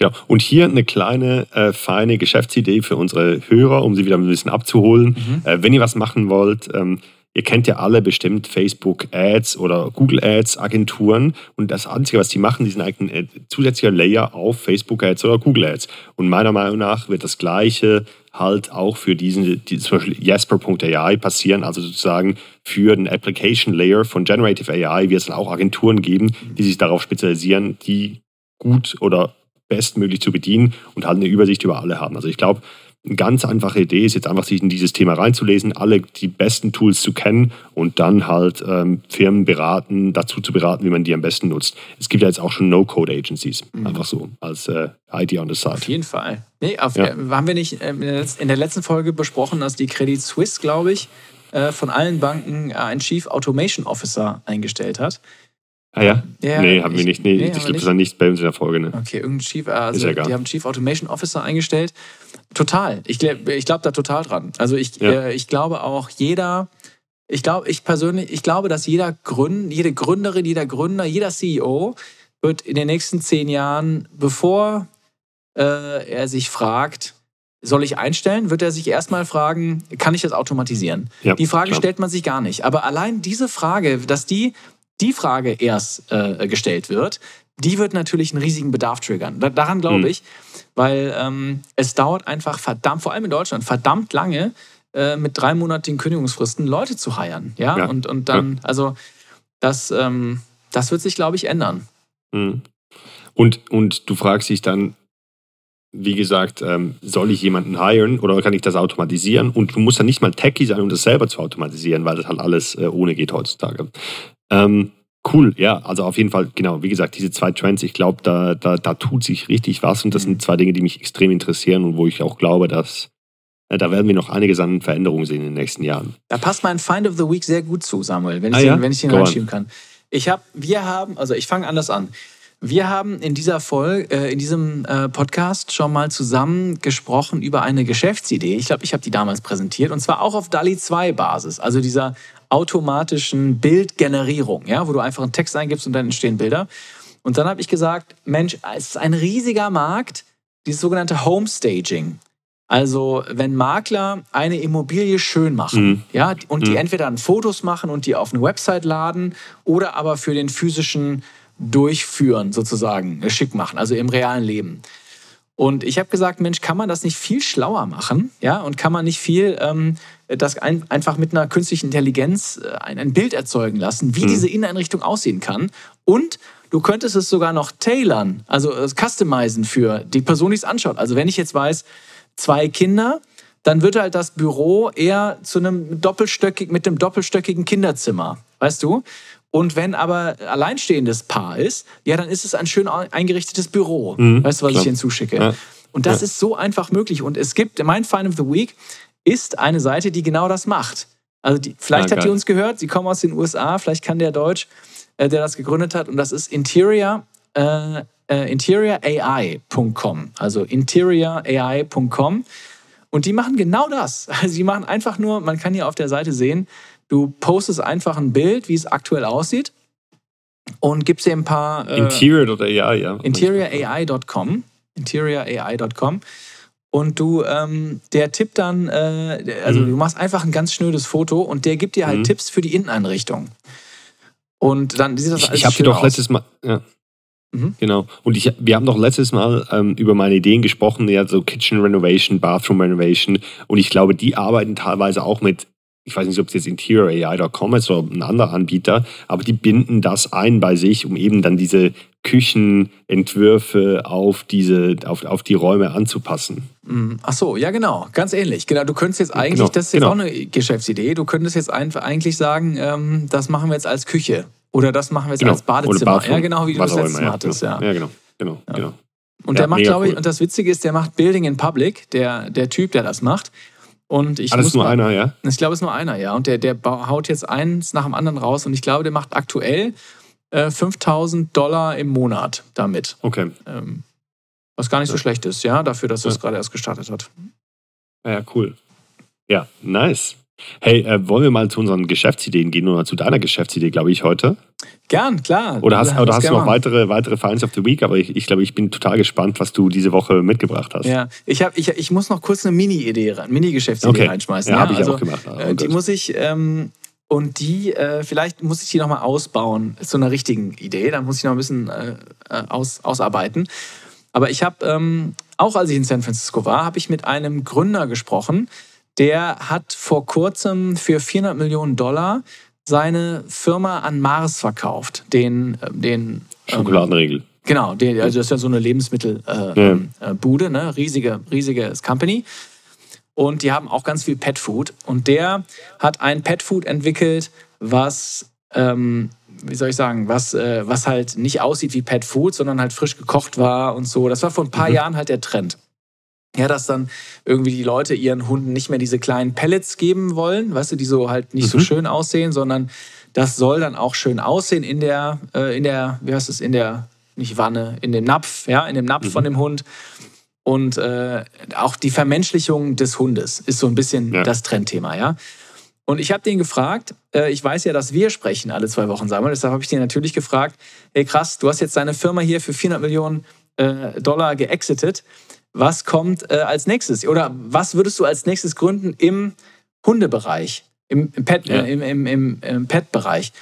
Ja, und hier eine kleine, äh, feine Geschäftsidee für unsere Hörer, um sie wieder ein bisschen abzuholen. Mhm. Äh, wenn ihr was machen wollt, ähm, Ihr kennt ja alle bestimmt Facebook Ads oder Google Ads Agenturen und das Einzige, was die machen, die sind eigentlich ein zusätzlicher Layer auf Facebook Ads oder Google Ads. Und meiner Meinung nach wird das Gleiche halt auch für diesen, die, zum Beispiel Jasper.ai passieren, also sozusagen für den Application Layer von Generative AI wird es dann auch Agenturen geben, die sich darauf spezialisieren, die gut oder bestmöglich zu bedienen und halt eine Übersicht über alle haben. Also ich glaube, eine ganz einfache Idee ist jetzt einfach, sich in dieses Thema reinzulesen, alle die besten Tools zu kennen und dann halt ähm, Firmen beraten, dazu zu beraten, wie man die am besten nutzt. Es gibt ja jetzt auch schon No-Code-Agencies, mhm. einfach so als äh, Idea on the side. Auf jeden Fall. Nee, auf, ja. äh, haben wir nicht äh, in der letzten Folge besprochen, dass die Credit Suisse, glaube ich, äh, von allen Banken äh, einen Chief Automation Officer eingestellt hat. Ah ja? ja nee, haben ich, wir nicht. Nee, nee ich glaube, das war nicht bei uns in der Folge. Ne? Okay, irgendein Chief, also ja die haben Chief Automation Officer eingestellt. Total. Ich, ich glaube da total dran. Also ich, ja. äh, ich glaube auch jeder, ich glaube, ich persönlich, ich glaube, dass jeder Gründ, jede Gründerin, jeder Gründer, jeder CEO wird in den nächsten zehn Jahren, bevor äh, er sich fragt, soll ich einstellen, wird er sich erstmal fragen, kann ich das automatisieren? Ja, die Frage klar. stellt man sich gar nicht. Aber allein diese Frage, dass die die Frage erst äh, gestellt wird, die wird natürlich einen riesigen Bedarf triggern. Da, daran glaube mhm. ich, weil ähm, es dauert einfach verdammt, vor allem in Deutschland, verdammt lange, äh, mit dreimonatigen Kündigungsfristen Leute zu heiern. Ja, ja. Und, und dann, ja. also das, ähm, das wird sich, glaube ich, ändern. Mhm. Und, und du fragst dich dann, wie gesagt, ähm, soll ich jemanden hiren oder kann ich das automatisieren? Und du musst dann nicht mal Techie sein, um das selber zu automatisieren, weil das halt alles äh, ohne geht heutzutage. Ähm, cool, ja, also auf jeden Fall, genau, wie gesagt, diese zwei Trends, ich glaube, da, da, da tut sich richtig was und das sind zwei Dinge, die mich extrem interessieren und wo ich auch glaube, dass äh, da werden wir noch einiges an Veränderungen sehen in den nächsten Jahren. Da passt mein Find of the Week sehr gut zu, Samuel, wenn ich, ah, den, ja? wenn ich den reinschieben kann. Ich habe, wir haben, also ich fange anders an. Wir haben in dieser Folge, äh, in diesem äh, Podcast schon mal zusammen gesprochen über eine Geschäftsidee. Ich glaube, ich habe die damals präsentiert und zwar auch auf DALI 2 Basis, also dieser automatischen Bildgenerierung, ja, wo du einfach einen Text eingibst und dann entstehen Bilder. Und dann habe ich gesagt, Mensch, es ist ein riesiger Markt, dieses sogenannte Homestaging. Also wenn Makler eine Immobilie schön machen, mhm. ja, und die mhm. entweder dann Fotos machen und die auf eine Website laden oder aber für den physischen Durchführen sozusagen schick machen, also im realen Leben. Und ich habe gesagt, Mensch, kann man das nicht viel schlauer machen? Ja, und kann man nicht viel ähm, das ein, einfach mit einer künstlichen Intelligenz äh, ein, ein, Bild erzeugen lassen, wie mhm. diese Inneneinrichtung aussehen kann? Und du könntest es sogar noch tailern, also äh, customizen für die Person, die es anschaut. Also wenn ich jetzt weiß, zwei Kinder, dann wird halt das Büro eher zu einem doppelstöckig, mit einem doppelstöckigen Kinderzimmer, weißt du? Und wenn aber alleinstehendes Paar ist, ja, dann ist es ein schön eingerichtetes Büro. Mhm, weißt du, was klar. ich Ihnen zuschicke? Ja. Und das ja. ist so einfach möglich. Und es gibt, mein Find of the Week ist eine Seite, die genau das macht. Also die, vielleicht ja, hat die uns gehört, sie kommen aus den USA, vielleicht kann der Deutsch, äh, der das gegründet hat. Und das ist Interior, äh, äh, interiorAI.com. Also interiorAI.com. Und die machen genau das. Also sie machen einfach nur, man kann hier auf der Seite sehen, Du postest einfach ein Bild, wie es aktuell aussieht und gibst dir ein paar. Äh, Interior.ai, ja. InteriorAI.com. InteriorAI.com. Und du, ähm, der tippt dann, äh, also mhm. du machst einfach ein ganz schnödes Foto und der gibt dir halt mhm. Tipps für die Inneneinrichtung. Und dann sieht das alles Ich, ich habe dir doch aus. letztes Mal, ja. Mhm. Genau. Und ich, wir haben doch letztes Mal ähm, über meine Ideen gesprochen, ja, so Kitchen Renovation, Bathroom Renovation. Und ich glaube, die arbeiten teilweise auch mit ich weiß nicht, ob es jetzt InteriorAI.com ist oder ein anderer Anbieter, aber die binden das ein bei sich, um eben dann diese Küchenentwürfe auf diese, auf, auf die Räume anzupassen. Mhm. Ach so, ja genau, ganz ähnlich. Genau, du könntest jetzt eigentlich, genau, das ist jetzt genau. auch eine Geschäftsidee, du könntest jetzt einfach eigentlich sagen, ähm, das machen wir jetzt als Küche oder das machen wir jetzt genau. als Badezimmer. ja, genau, wie du das letztes Mal ja, hattest. Genau. Ja. ja, genau, genau, ja. genau. Und der macht, glaube ich, cool. und das Witzige ist, der macht Building in Public, der, der Typ, der das macht. Und ich Alles nur mal, einer, ja? Ich glaube, es ist nur einer, ja. Und der, der haut jetzt eins nach dem anderen raus. Und ich glaube, der macht aktuell äh, 5000 Dollar im Monat damit. Okay. Ähm, was gar nicht ja. so schlecht ist, ja, dafür, dass er es gerade erst gestartet hat. Ja, cool. Ja, nice. Hey, äh, wollen wir mal zu unseren Geschäftsideen gehen oder zu deiner Geschäftsidee, glaube ich, heute? Gern, klar. Oder hast, oder hast du noch weitere, weitere Finds of the Week? Aber ich, ich glaube, ich bin total gespannt, was du diese Woche mitgebracht hast. Ja, ich, hab, ich, ich muss noch kurz eine Mini-Idee, Mini-Geschäftsidee okay. reinschmeißen. Ja, ja habe ich also, auch gemacht. Oh, die muss ich, ähm, und die, äh, vielleicht muss ich die nochmal ausbauen zu einer richtigen Idee. Da muss ich noch ein bisschen äh, äh, aus, ausarbeiten. Aber ich habe, ähm, auch als ich in San Francisco war, habe ich mit einem Gründer gesprochen, der hat vor kurzem für 400 Millionen Dollar seine Firma an Mars verkauft. Den, äh, den ähm, Schokoladenregel. Genau, den, also das ist ja so eine Lebensmittelbude, äh, ja. äh, ne? riesige, riesiges Company. Und die haben auch ganz viel Pet Food. Und der hat ein Pet Food entwickelt, was, ähm, wie soll ich sagen, was, äh, was halt nicht aussieht wie Pet Food, sondern halt frisch gekocht war und so. Das war vor ein paar mhm. Jahren halt der Trend. Ja, dass dann irgendwie die Leute ihren Hunden nicht mehr diese kleinen Pellets geben wollen, weißt du, die so halt nicht mhm. so schön aussehen, sondern das soll dann auch schön aussehen in der, äh, in der, wie heißt es, in der, nicht Wanne, in dem Napf, ja, in dem Napf mhm. von dem Hund. Und äh, auch die Vermenschlichung des Hundes ist so ein bisschen ja. das Trendthema, ja. Und ich habe den gefragt, äh, ich weiß ja, dass wir sprechen alle zwei Wochen, Samuel, deshalb habe ich den natürlich gefragt, hey krass, du hast jetzt deine Firma hier für 400 Millionen äh, Dollar geexitet was kommt äh, als nächstes? Oder was würdest du als nächstes gründen im Hundebereich, im, im Pet, ja. im, im, im, im Pet-Bereich?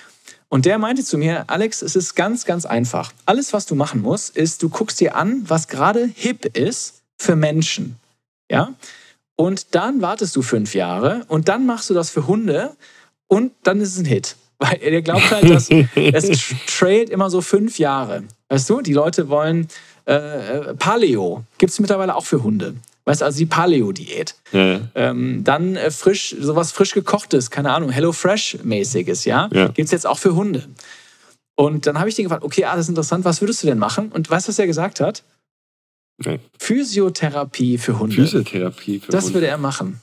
Und der meinte zu mir, Alex, es ist ganz, ganz einfach. Alles, was du machen musst, ist, du guckst dir an, was gerade hip ist für Menschen. Ja? Und dann wartest du fünf Jahre und dann machst du das für Hunde und dann ist es ein Hit. Weil er glaubt halt, dass es trailt immer so fünf Jahre. Weißt du, die Leute wollen äh, Paleo gibt es mittlerweile auch für Hunde. Weißt du, also die Paleo-Diät. Ja. Ähm, dann äh, frisch, sowas frisch gekochtes, keine Ahnung, HelloFresh-mäßiges, ja, ja. gibt es jetzt auch für Hunde. Und dann habe ich den gefragt, okay, ah, das ist interessant, was würdest du denn machen? Und weißt du, was er gesagt hat? Okay. Physiotherapie für Hunde. Physiotherapie für das Hunde. würde er machen.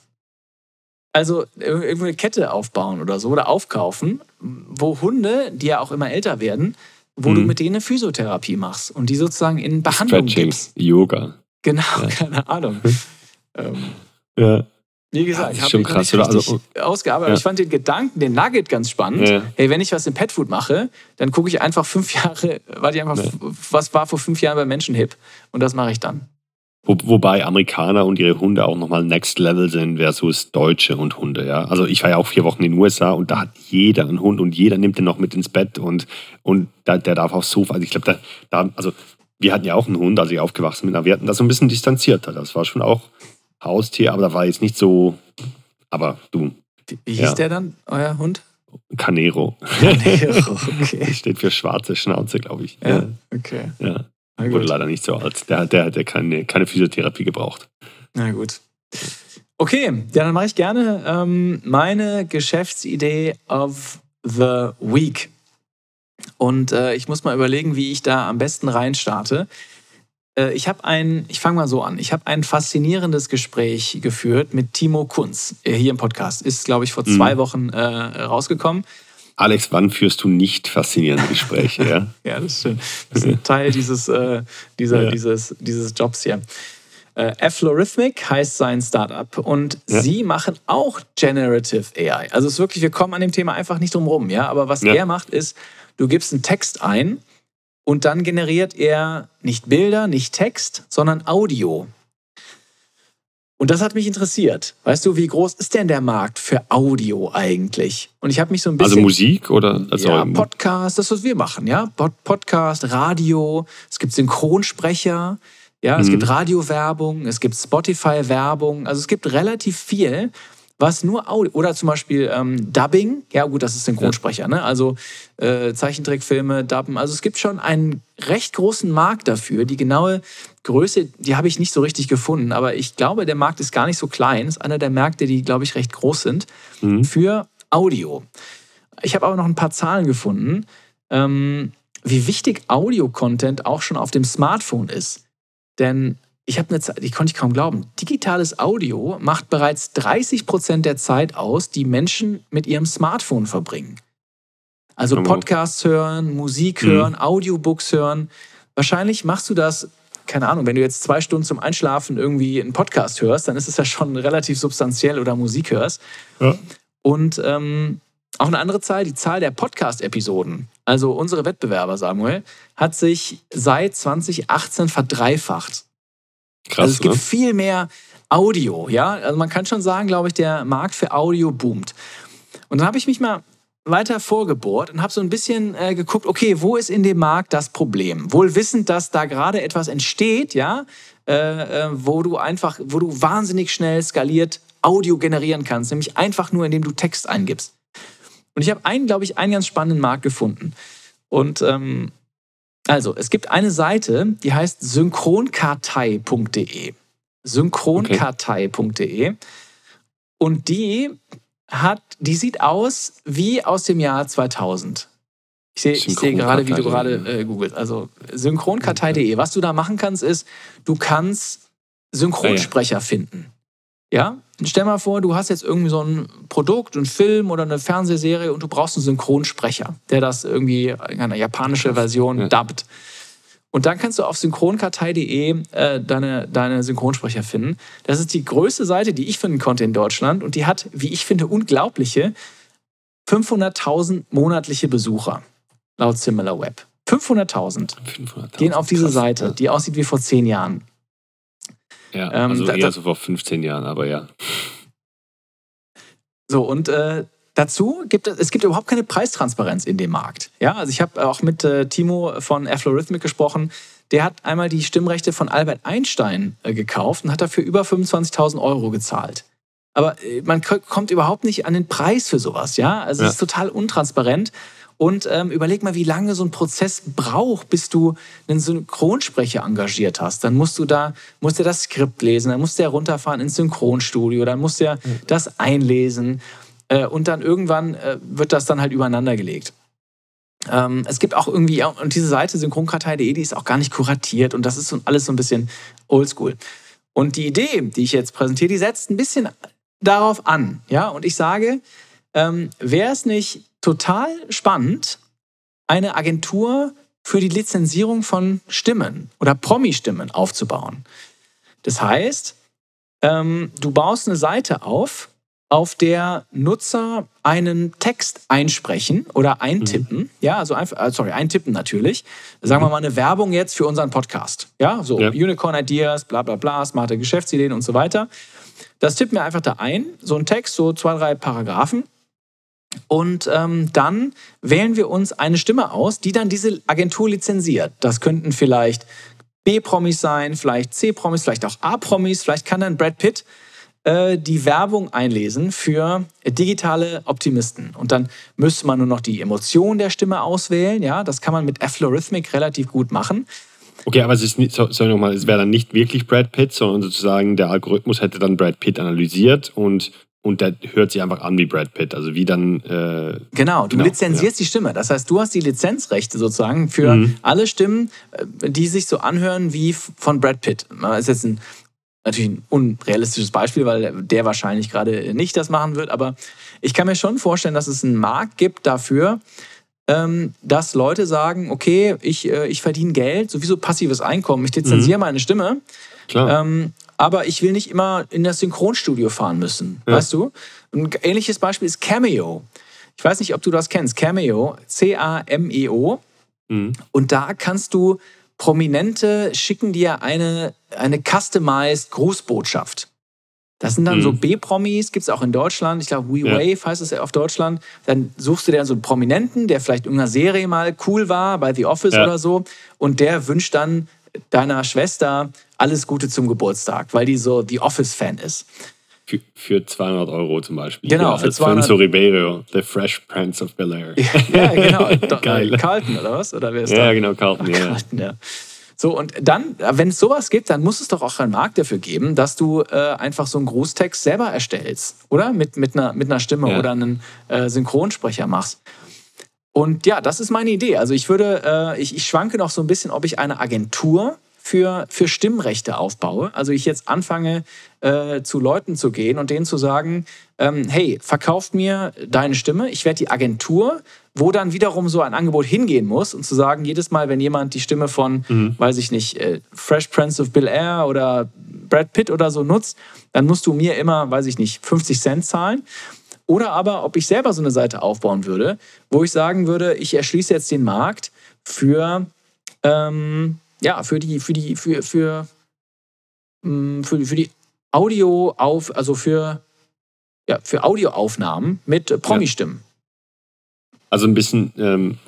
Also irgendwo eine Kette aufbauen oder so oder aufkaufen, wo Hunde, die ja auch immer älter werden, wo hm. du mit denen eine Physiotherapie machst und die sozusagen in Behandlung Stretching, gibst. Yoga. Genau, ja. keine Ahnung. ähm, ja. Wie gesagt, ich habe krass, oder? Also, ausgearbeitet. Ja. Ich fand den Gedanken, den Nugget ganz spannend. Ja. Hey, wenn ich was im Petfood mache, dann gucke ich einfach fünf Jahre, warte ich einfach, ja. was war vor fünf Jahren bei Menschen hip? Und das mache ich dann. Wo, wobei Amerikaner und ihre Hunde auch nochmal Next Level sind versus Deutsche und Hunde. Ja? Also ich war ja auch vier Wochen in den USA und da hat jeder einen Hund und jeder nimmt den noch mit ins Bett und, und da, der darf aufs Sofa. Also ich glaube, da, da, also wir hatten ja auch einen Hund, als ich aufgewachsen bin, aber wir hatten das so ein bisschen distanzierter. Das war schon auch Haustier, aber da war jetzt nicht so. Aber du. Wie, hieß ja. der dann, euer Hund? Canero. Canero, okay. Steht für schwarze Schnauze, glaube ich. Ja, ja. okay. Ja. Wurde leider nicht so alt. Der, der hat keine, keine Physiotherapie gebraucht. Na gut. Okay, ja, dann mache ich gerne ähm, meine Geschäftsidee of the Week. Und äh, ich muss mal überlegen, wie ich da am besten reinstarte. Äh, ich habe ein, ich fange mal so an. Ich habe ein faszinierendes Gespräch geführt mit Timo Kunz äh, hier im Podcast. Ist, glaube ich, vor zwei mhm. Wochen äh, rausgekommen. Alex, wann führst du nicht faszinierende Gespräche? Ja, ja das ist schön. Das ist ein Teil dieses, äh, dieser, ja. dieses, dieses Jobs hier. Äh, Aflorithmic heißt sein Startup und ja. sie machen auch Generative AI. Also es ist wirklich, wir kommen an dem Thema einfach nicht drum rum, ja. Aber was ja. er macht, ist, du gibst einen Text ein und dann generiert er nicht Bilder, nicht Text, sondern Audio. Und das hat mich interessiert. Weißt du, wie groß ist denn der Markt für Audio eigentlich? Und ich habe mich so ein also bisschen. Also Musik oder? Also ja, Podcast, das, was wir machen, ja. Podcast, Radio, es gibt Synchronsprecher, ja, es mhm. gibt Radiowerbung, es gibt Spotify-Werbung. Also es gibt relativ viel, was nur Audio. Oder zum Beispiel ähm, Dubbing. Ja, gut, das ist Synchronsprecher, ja. ne? Also äh, Zeichentrickfilme, Dubben. Also es gibt schon einen recht großen Markt dafür. Die genaue Größe, die habe ich nicht so richtig gefunden, aber ich glaube, der Markt ist gar nicht so klein. Ist einer der Märkte, die, glaube ich, recht groß sind mhm. für Audio. Ich habe aber noch ein paar Zahlen gefunden, ähm, wie wichtig Audio-Content auch schon auf dem Smartphone ist. Denn ich habe eine Zeit, die konnte ich kaum glauben. Digitales Audio macht bereits 30 Prozent der Zeit aus, die Menschen mit ihrem Smartphone verbringen. Also Podcasts hören, Musik mhm. hören, mhm. Audiobooks hören. Wahrscheinlich machst du das keine Ahnung, wenn du jetzt zwei Stunden zum Einschlafen irgendwie einen Podcast hörst, dann ist es ja schon relativ substanziell oder Musik hörst. Ja. Und ähm, auch eine andere Zahl, die Zahl der Podcast-Episoden, also unsere Wettbewerber, Samuel, hat sich seit 2018 verdreifacht. Krass, also es gibt ne? viel mehr Audio, ja. Also man kann schon sagen, glaube ich, der Markt für Audio boomt. Und dann habe ich mich mal weiter vorgebohrt und habe so ein bisschen äh, geguckt, okay, wo ist in dem Markt das Problem? Wohl wissend, dass da gerade etwas entsteht, ja, äh, äh, wo du einfach, wo du wahnsinnig schnell skaliert Audio generieren kannst, nämlich einfach nur, indem du Text eingibst. Und ich habe einen, glaube ich, einen ganz spannenden Markt gefunden. Und ähm, also, es gibt eine Seite, die heißt synchronkartei.de. Synchronkartei.de. Und die hat, die sieht aus wie aus dem Jahr 2000. Ich sehe seh gerade, wie du gerade äh, googelst. Also synchronkartei.de. Was du da machen kannst, ist, du kannst Synchronsprecher finden. Ja? Stell mal vor, du hast jetzt irgendwie so ein Produkt, einen Film oder eine Fernsehserie und du brauchst einen Synchronsprecher, der das irgendwie in einer japanischen Version ja. dubbt. Und dann kannst du auf synchronkartei.de äh, deine, deine Synchronsprecher finden. Das ist die größte Seite, die ich finden konnte in Deutschland. Und die hat, wie ich finde, unglaubliche 500.000 monatliche Besucher laut SimilarWeb. 500.000 500 gehen auf diese Seite, die aussieht wie vor zehn Jahren. Ja, ähm, also eher so vor 15 Jahren, aber ja. So, und äh, Dazu gibt es, es gibt überhaupt keine Preistransparenz in dem Markt. Ja, also ich habe auch mit äh, Timo von Aflorhythmic gesprochen. Der hat einmal die Stimmrechte von Albert Einstein äh, gekauft und hat dafür über 25.000 Euro gezahlt. Aber äh, man kommt überhaupt nicht an den Preis für sowas. Ja, also ja. es ist total untransparent. Und ähm, überleg mal, wie lange so ein Prozess braucht, bis du einen Synchronsprecher engagiert hast. Dann musst du da, musst du das Skript lesen, dann musst du ja runterfahren ins Synchronstudio, dann musst du ja das einlesen. Äh, und dann irgendwann äh, wird das dann halt übereinander gelegt. Ähm, es gibt auch irgendwie, und diese Seite synchronkartei.de, die ist auch gar nicht kuratiert und das ist so, alles so ein bisschen oldschool. Und die Idee, die ich jetzt präsentiere, die setzt ein bisschen darauf an. Ja? Und ich sage, ähm, wäre es nicht total spannend, eine Agentur für die Lizenzierung von Stimmen oder Promi-Stimmen aufzubauen? Das heißt, ähm, du baust eine Seite auf, auf der Nutzer einen Text einsprechen oder eintippen. Mhm. Ja, also einfach, äh, sorry, eintippen natürlich. Sagen mhm. wir mal eine Werbung jetzt für unseren Podcast. Ja, so ja. Unicorn Ideas, bla bla bla, smarte Geschäftsideen und so weiter. Das tippen wir einfach da ein, so ein Text, so zwei, drei Paragraphen. Und ähm, dann wählen wir uns eine Stimme aus, die dann diese Agentur lizenziert. Das könnten vielleicht B-Promis sein, vielleicht C-Promis, vielleicht auch A-Promis, vielleicht kann dann Brad Pitt äh, die Werbung einlesen für digitale Optimisten. Und dann müsste man nur noch die Emotion der Stimme auswählen. Ja, das kann man mit F-Logarithmic relativ gut machen. Okay, aber es ist nicht, sorry nochmal, es wäre dann nicht wirklich Brad Pitt, sondern sozusagen der Algorithmus hätte dann Brad Pitt analysiert und und der hört sich einfach an wie Brad Pitt. Also wie dann. Äh, genau, du genau, lizenzierst ja. die Stimme. Das heißt, du hast die Lizenzrechte sozusagen für mhm. alle Stimmen, äh, die sich so anhören wie von Brad Pitt. Das ist jetzt ein, natürlich ein unrealistisches Beispiel, weil der wahrscheinlich gerade nicht das machen wird. Aber ich kann mir schon vorstellen, dass es einen Markt gibt dafür, ähm, dass Leute sagen: Okay, ich, äh, ich verdiene Geld, sowieso passives Einkommen, ich lizenziere mhm. meine Stimme. Klar. Ähm, aber ich will nicht immer in das Synchronstudio fahren müssen. Ja. Weißt du? Ein ähnliches Beispiel ist Cameo. Ich weiß nicht, ob du das kennst. Cameo, C-A-M-E-O. Mhm. Und da kannst du Prominente schicken dir eine, eine customized Grußbotschaft. Das sind dann mhm. so B-Promis, gibt es auch in Deutschland. Ich glaube, WeWave ja. heißt es ja auf Deutschland. Dann suchst du dir so einen Prominenten, der vielleicht in irgendeiner Serie mal cool war, bei The Office ja. oder so. Und der wünscht dann deiner Schwester alles Gute zum Geburtstag, weil die so The Office-Fan ist. Für, für 200 Euro zum Beispiel. Genau, ja, für 200 Alfonso Ribeiro, The Fresh Prince of Bel Air. ja, genau. Geil. Carlton oder was? Oder wer ist ja, da? genau, Carlton. Ja. Carlton, ja. So, und dann, wenn es sowas gibt, dann muss es doch auch einen Markt dafür geben, dass du äh, einfach so einen Grußtext selber erstellst, oder? Mit, mit, einer, mit einer Stimme ja. oder einen äh, Synchronsprecher machst. Und ja, das ist meine Idee. Also ich würde, äh, ich, ich schwanke noch so ein bisschen, ob ich eine Agentur für, für Stimmrechte aufbaue. Also ich jetzt anfange, äh, zu Leuten zu gehen und denen zu sagen, ähm, hey, verkauft mir deine Stimme, ich werde die Agentur, wo dann wiederum so ein Angebot hingehen muss und zu sagen, jedes Mal, wenn jemand die Stimme von, mhm. weiß ich nicht, äh, Fresh Prince of Bel Air oder Brad Pitt oder so nutzt, dann musst du mir immer, weiß ich nicht, 50 Cent zahlen. Oder aber, ob ich selber so eine Seite aufbauen würde, wo ich sagen würde, ich erschließe jetzt den Markt für, ähm, ja, für die, für die, für, für, mm, für, für die Audio auf, also für, ja, für Audioaufnahmen mit Promi-Stimmen. Also ein bisschen ähm,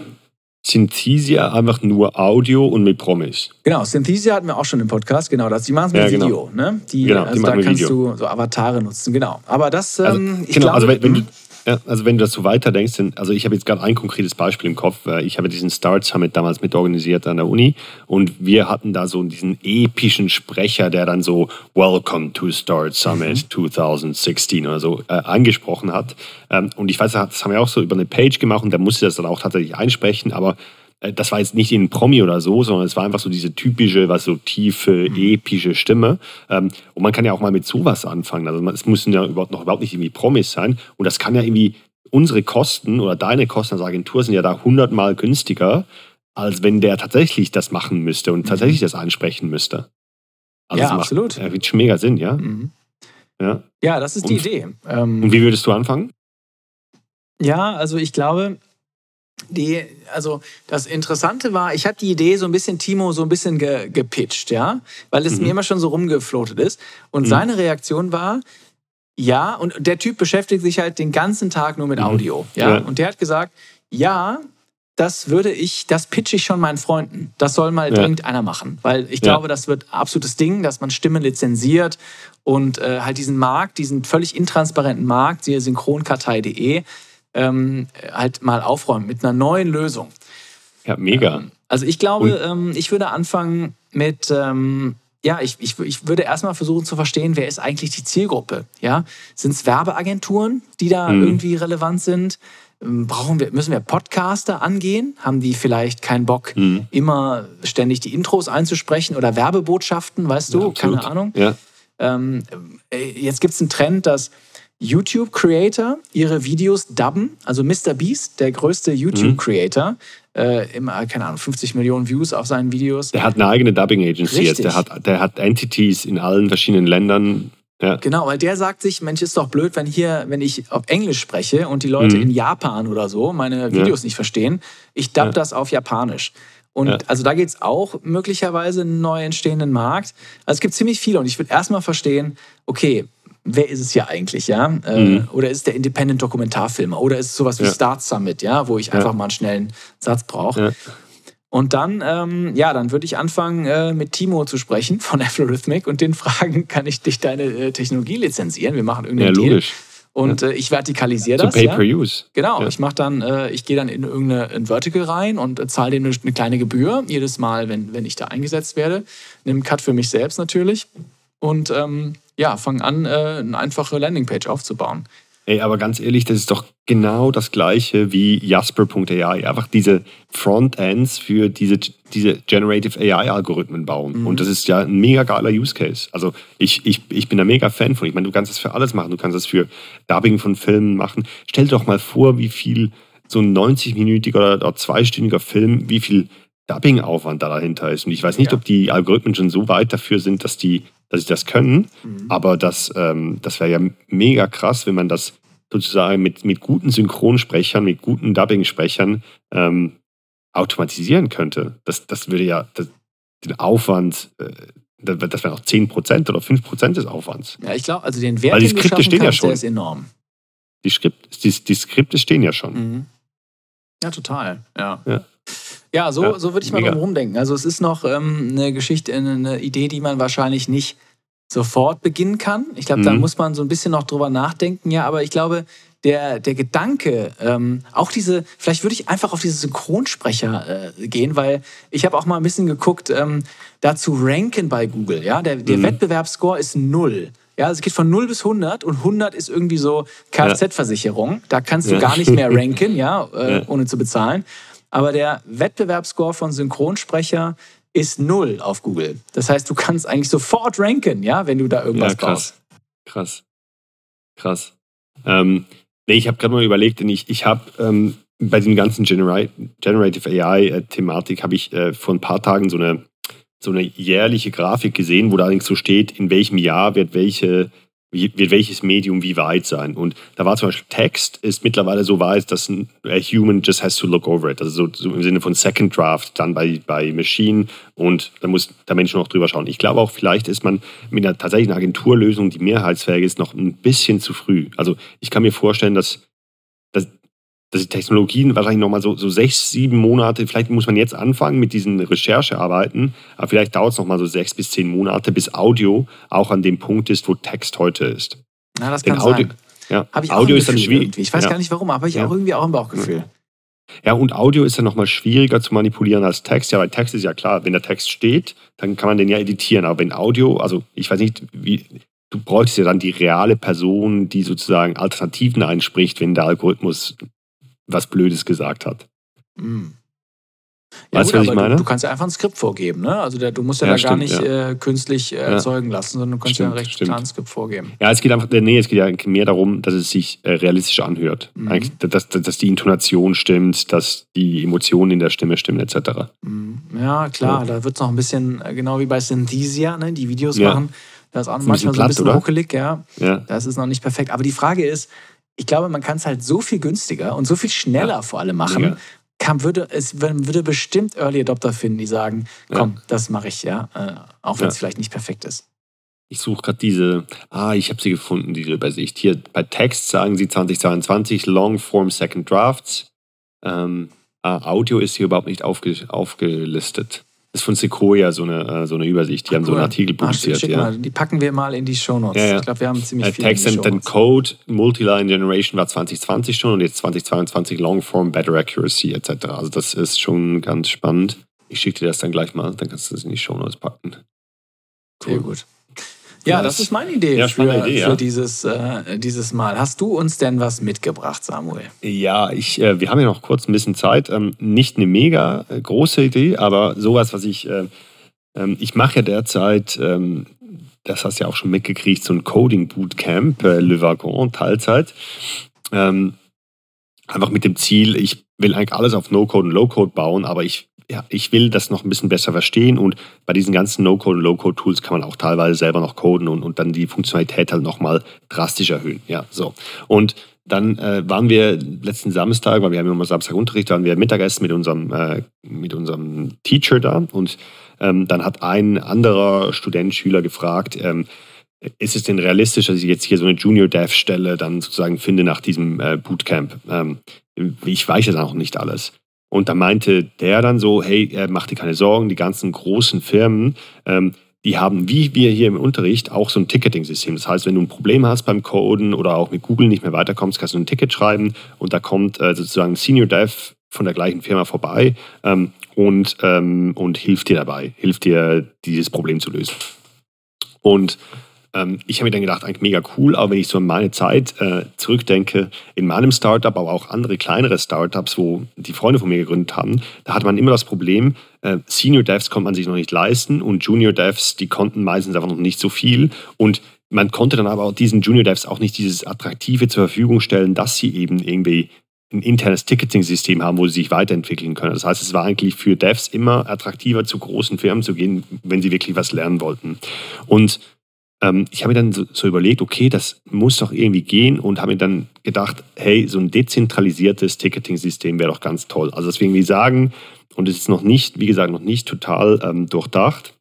Synthesia einfach nur Audio und mit Promis. Genau, Synthesia hatten wir auch schon im Podcast, genau. Das, die machen es mit ja, genau. Video, ne? Die, genau, also da kannst Video. du so Avatare nutzen, genau. Aber das, also, ähm, ich genau, glaube, also wenn, wenn du, ja, also wenn du das so weiterdenkst, also ich habe jetzt gerade ein konkretes Beispiel im Kopf. Ich habe diesen Start Summit damals mit organisiert an der Uni und wir hatten da so diesen epischen Sprecher, der dann so Welcome to Start Summit mhm. 2016 oder so äh, angesprochen hat. Ähm, und ich weiß, das haben wir auch so über eine Page gemacht und da musste das dann auch tatsächlich einsprechen, aber äh, das war jetzt nicht in Promi oder so, sondern es war einfach so diese typische, was so tiefe, mhm. epische Stimme. Ähm, und man kann ja auch mal mit sowas anfangen. Also es müssen ja überhaupt noch überhaupt nicht irgendwie Promis sein. Und das kann ja irgendwie, unsere Kosten oder deine Kosten als Agentur sind ja da hundertmal günstiger, als wenn der tatsächlich das machen müsste und mhm. tatsächlich das ansprechen müsste. Also ja, absolut. Macht, äh, schon mega Sinn, ja? Mhm. Ja. ja, das ist und, die Idee. Ähm, und wie würdest du anfangen? Ja, also ich glaube, die, also das Interessante war, ich habe die Idee so ein bisschen Timo so ein bisschen ge, gepitcht, ja, weil es mhm. mir immer schon so rumgeflotet ist. Und mhm. seine Reaktion war, ja, und der Typ beschäftigt sich halt den ganzen Tag nur mit mhm. Audio, ja? ja. Und der hat gesagt, ja, das würde ich, das pitche ich schon meinen Freunden. Das soll mal ja. dringend einer machen, weil ich ja. glaube, das wird absolutes Ding, dass man Stimmen lizenziert und äh, halt diesen Markt, diesen völlig intransparenten Markt, siehe synchronkartei.de, ähm, halt mal aufräumen mit einer neuen Lösung. Ja, mega. Ähm, also ich glaube, ähm, ich würde anfangen mit, ähm, ja, ich, ich, ich würde erstmal versuchen zu verstehen, wer ist eigentlich die Zielgruppe? Ja? Sind es Werbeagenturen, die da mhm. irgendwie relevant sind? Ähm, brauchen wir, müssen wir Podcaster angehen? Haben die vielleicht keinen Bock, mhm. immer ständig die Intros einzusprechen oder Werbebotschaften, weißt du? Ja, Keine Ahnung. Ja. Ähm, äh, jetzt gibt es einen Trend, dass YouTube-Creator ihre Videos dubben. Also Mr. Beast, der größte YouTube-Creator, mhm. äh, immer, keine Ahnung, 50 Millionen Views auf seinen Videos. Der hat eine eigene Dubbing-Agency jetzt. Der hat, der hat Entities in allen verschiedenen Ländern. Ja. Genau, weil der sagt sich, Mensch, ist doch blöd, wenn hier, wenn ich auf Englisch spreche und die Leute mhm. in Japan oder so meine Videos ja. nicht verstehen, ich dub ja. das auf Japanisch. Und ja. also da geht es auch möglicherweise einen neu entstehenden Markt. Also es gibt ziemlich viele und ich würde erstmal verstehen, okay, wer ist es ja eigentlich, ja? Äh, mhm. Oder ist der Independent Dokumentarfilmer? Oder ist es sowas wie Start Summit, ja, wo ich einfach mal einen schnellen Satz brauche? Und dann, ähm, ja, dann würde ich anfangen, äh, mit Timo zu sprechen von Algorithmic und den fragen, kann ich dich deine äh, Technologie lizenzieren? Wir machen irgendeinen ja, logisch. Deal. Und ja. äh, ich vertikalisiere das. So Pay per Use. Genau, ja. ich mache dann, äh, ich gehe dann in irgendein Vertical rein und äh, zahle denen eine kleine Gebühr jedes Mal, wenn, wenn ich da eingesetzt werde. Nimm einen Cut für mich selbst natürlich. Und ähm, ja, fange an, äh, eine einfache Landingpage aufzubauen. Ey, aber ganz ehrlich, das ist doch genau das gleiche wie Jasper.ai. Einfach diese Frontends für diese, diese Generative AI-Algorithmen bauen. Mhm. Und das ist ja ein mega geiler Use Case. Also ich, ich, ich bin da mega Fan von. Ich meine, du kannst das für alles machen. Du kannst das für Dubbing von Filmen machen. Stell dir doch mal vor, wie viel so ein 90-minütiger oder, oder zweistündiger Film, wie viel Dubbing-Aufwand da dahinter ist. Und ich weiß nicht, ja. ob die Algorithmen schon so weit dafür sind, dass die dass sie das können. Mhm. Aber das, ähm, das wäre ja mega krass, wenn man das sozusagen mit, mit guten Synchronsprechern, mit guten Dubbing-Sprechern ähm, automatisieren könnte. Das, das würde ja das, den Aufwand, äh, das wäre noch 10% oder 5% des Aufwands. Ja, ich glaube, also den Wert, Weil die Skripte stehen ja schon. ist enorm. Die, Skript, die, die Skripte stehen ja schon. Mhm. Ja, total. Ja. ja. Ja, so, ja, so würde ich mal drum rumdenken. Also es ist noch ähm, eine Geschichte, eine Idee, die man wahrscheinlich nicht sofort beginnen kann. Ich glaube, mhm. da muss man so ein bisschen noch drüber nachdenken. Ja, aber ich glaube, der, der Gedanke, ähm, auch diese, vielleicht würde ich einfach auf diese Synchronsprecher äh, gehen, weil ich habe auch mal ein bisschen geguckt, ähm, dazu ranken bei Google. Ja, der, der mhm. Wettbewerbsscore ist null. Ja, also es geht von 0 bis 100 und 100 ist irgendwie so Kfz-Versicherung. Da kannst du ja. gar nicht mehr ranken, ja, äh, ja, ohne zu bezahlen. Aber der Wettbewerbsscore von Synchronsprecher ist null auf Google. Das heißt, du kannst eigentlich sofort ranken, ja, wenn du da irgendwas ja, krass. Brauchst. Krass. Krass. Ähm, nee, ich habe gerade mal überlegt, ich, ich habe ähm, bei den ganzen Genera Generative AI-Thematik habe ich äh, vor ein paar Tagen so eine, so eine jährliche Grafik gesehen, wo da allerdings so steht, in welchem Jahr wird welche wird welches Medium wie weit sein. Und da war zum Beispiel Text ist mittlerweile so weit, dass ein Human just has to look over it. Also so, so, im Sinne von Second Draft dann bei, bei Machine und da muss der Mensch noch drüber schauen. Ich glaube auch, vielleicht ist man mit einer tatsächlichen Agenturlösung, die mehrheitsfähig ist, noch ein bisschen zu früh. Also ich kann mir vorstellen, dass dass die Technologien wahrscheinlich nochmal so, so sechs, sieben Monate, vielleicht muss man jetzt anfangen mit diesen Recherchearbeiten, aber vielleicht dauert es nochmal so sechs bis zehn Monate, bis Audio auch an dem Punkt ist, wo Text heute ist. Na, das Denn kann Audio, sein. Ja, ich Audio ist dann schwierig. Irgendwie. Ich weiß ja. gar nicht warum, aber ich ja. auch irgendwie auch ein Bauchgefühl. Ja, und Audio ist ja nochmal schwieriger zu manipulieren als Text. Ja, weil Text ist ja klar, wenn der Text steht, dann kann man den ja editieren. Aber wenn Audio, also ich weiß nicht, wie, du bräuchst ja dann die reale Person, die sozusagen Alternativen einspricht, wenn der Algorithmus was Blödes gesagt hat. Mhm. Ja, weißt du, was ich meine? Du, du, kannst ja einfach ein Skript vorgeben, ne? Also der, du musst ja, ja da stimmt, gar nicht ja. äh, künstlich äh, erzeugen lassen, sondern du kannst stimmt, ja ein recht stimmt. klares Skript vorgeben. Ja, es geht einfach, nee, es geht ja mehr darum, dass es sich äh, realistisch anhört. Mhm. Dass, dass, dass, die Intonation stimmt, dass die Emotionen in der Stimme stimmen, etc. Mhm. Ja, klar, da wird es noch ein bisschen, äh, genau wie bei Synthesia, ne? die Videos machen. Da ist auch manchmal so ein bisschen ruckelig, ja. ja. Das ist noch nicht perfekt. Aber die Frage ist, ich glaube, man kann es halt so viel günstiger und so viel schneller ja. vor allem machen. Ja. Kann, würde, es würde bestimmt Early Adopter finden, die sagen, komm, ja. das mache ich, ja, äh, auch wenn es vielleicht nicht perfekt ist. Ich suche gerade diese, ah, ich habe sie gefunden, diese Übersicht. Hier bei Text sagen sie 2022 Long Form Second Drafts. Ähm, ah, Audio ist hier überhaupt nicht aufge, aufgelistet. Ist von Sequoia so eine, äh, so eine Übersicht. Die ah, haben cool. so einen Artikel publiziert. Ach, ja. mal. Die packen wir mal in die Shownotes. Ja, ja. Ich glaube, wir haben ziemlich uh, viel. Text and then Code, Multiline Generation war 2020 schon und jetzt 2022 Longform, Better Accuracy etc. Also das ist schon ganz spannend. Ich schicke dir das dann gleich mal, dann kannst du das in die Shownotes packen. Cool. Sehr gut. Ja, das ist meine Idee, ja, für, Idee, ja. für dieses, äh, dieses Mal. Hast du uns denn was mitgebracht, Samuel? Ja, ich, äh, wir haben ja noch kurz ein bisschen Zeit. Ähm, nicht eine mega äh, große Idee, aber sowas, was ich, äh, ähm, ich mache ja derzeit, ähm, das hast du ja auch schon mitgekriegt, so ein Coding Bootcamp, äh, Le Wagon, Teilzeit. Ähm, einfach mit dem Ziel, ich will eigentlich alles auf No-Code und Low-Code bauen, aber ich ja, ich will das noch ein bisschen besser verstehen und bei diesen ganzen No-Code- und Low-Code-Tools kann man auch teilweise selber noch coden und, und dann die Funktionalität halt nochmal drastisch erhöhen. Ja, so. Und dann äh, waren wir letzten Samstag, weil wir haben immer Samstag Unterricht, waren wir Mittagessen mit unserem, äh, mit unserem Teacher da und ähm, dann hat ein anderer Student, Schüler gefragt, ähm, ist es denn realistisch, dass ich jetzt hier so eine Junior-Dev-Stelle dann sozusagen finde nach diesem äh, Bootcamp? Ähm, ich weiß ja noch nicht alles. Und da meinte der dann so, hey, mach dir keine Sorgen, die ganzen großen Firmen, ähm, die haben, wie wir hier im Unterricht, auch so ein Ticketing-System. Das heißt, wenn du ein Problem hast beim Coden oder auch mit Google nicht mehr weiterkommst, kannst du ein Ticket schreiben und da kommt äh, sozusagen Senior Dev von der gleichen Firma vorbei ähm, und, ähm, und hilft dir dabei, hilft dir, dieses Problem zu lösen. Und ähm, ich habe mir dann gedacht, eigentlich mega cool, aber wenn ich so an meine Zeit äh, zurückdenke, in meinem Startup, aber auch andere kleinere Startups, wo die Freunde von mir gegründet haben, da hatte man immer das Problem, äh, Senior Devs konnte man sich noch nicht leisten und Junior Devs, die konnten meistens einfach noch nicht so viel und man konnte dann aber auch diesen Junior Devs auch nicht dieses Attraktive zur Verfügung stellen, dass sie eben irgendwie ein internes Ticketing-System haben, wo sie sich weiterentwickeln können. Das heißt, es war eigentlich für Devs immer attraktiver, zu großen Firmen zu gehen, wenn sie wirklich was lernen wollten. Und ähm, ich habe mir dann so, so, überlegt, okay, das muss doch irgendwie gehen und habe mir dann gedacht, hey, so ein dezentralisiertes Ticketing-System wäre doch ganz toll. Also deswegen wie sagen, und es ist noch nicht, wie gesagt, noch nicht total ähm, durchdacht,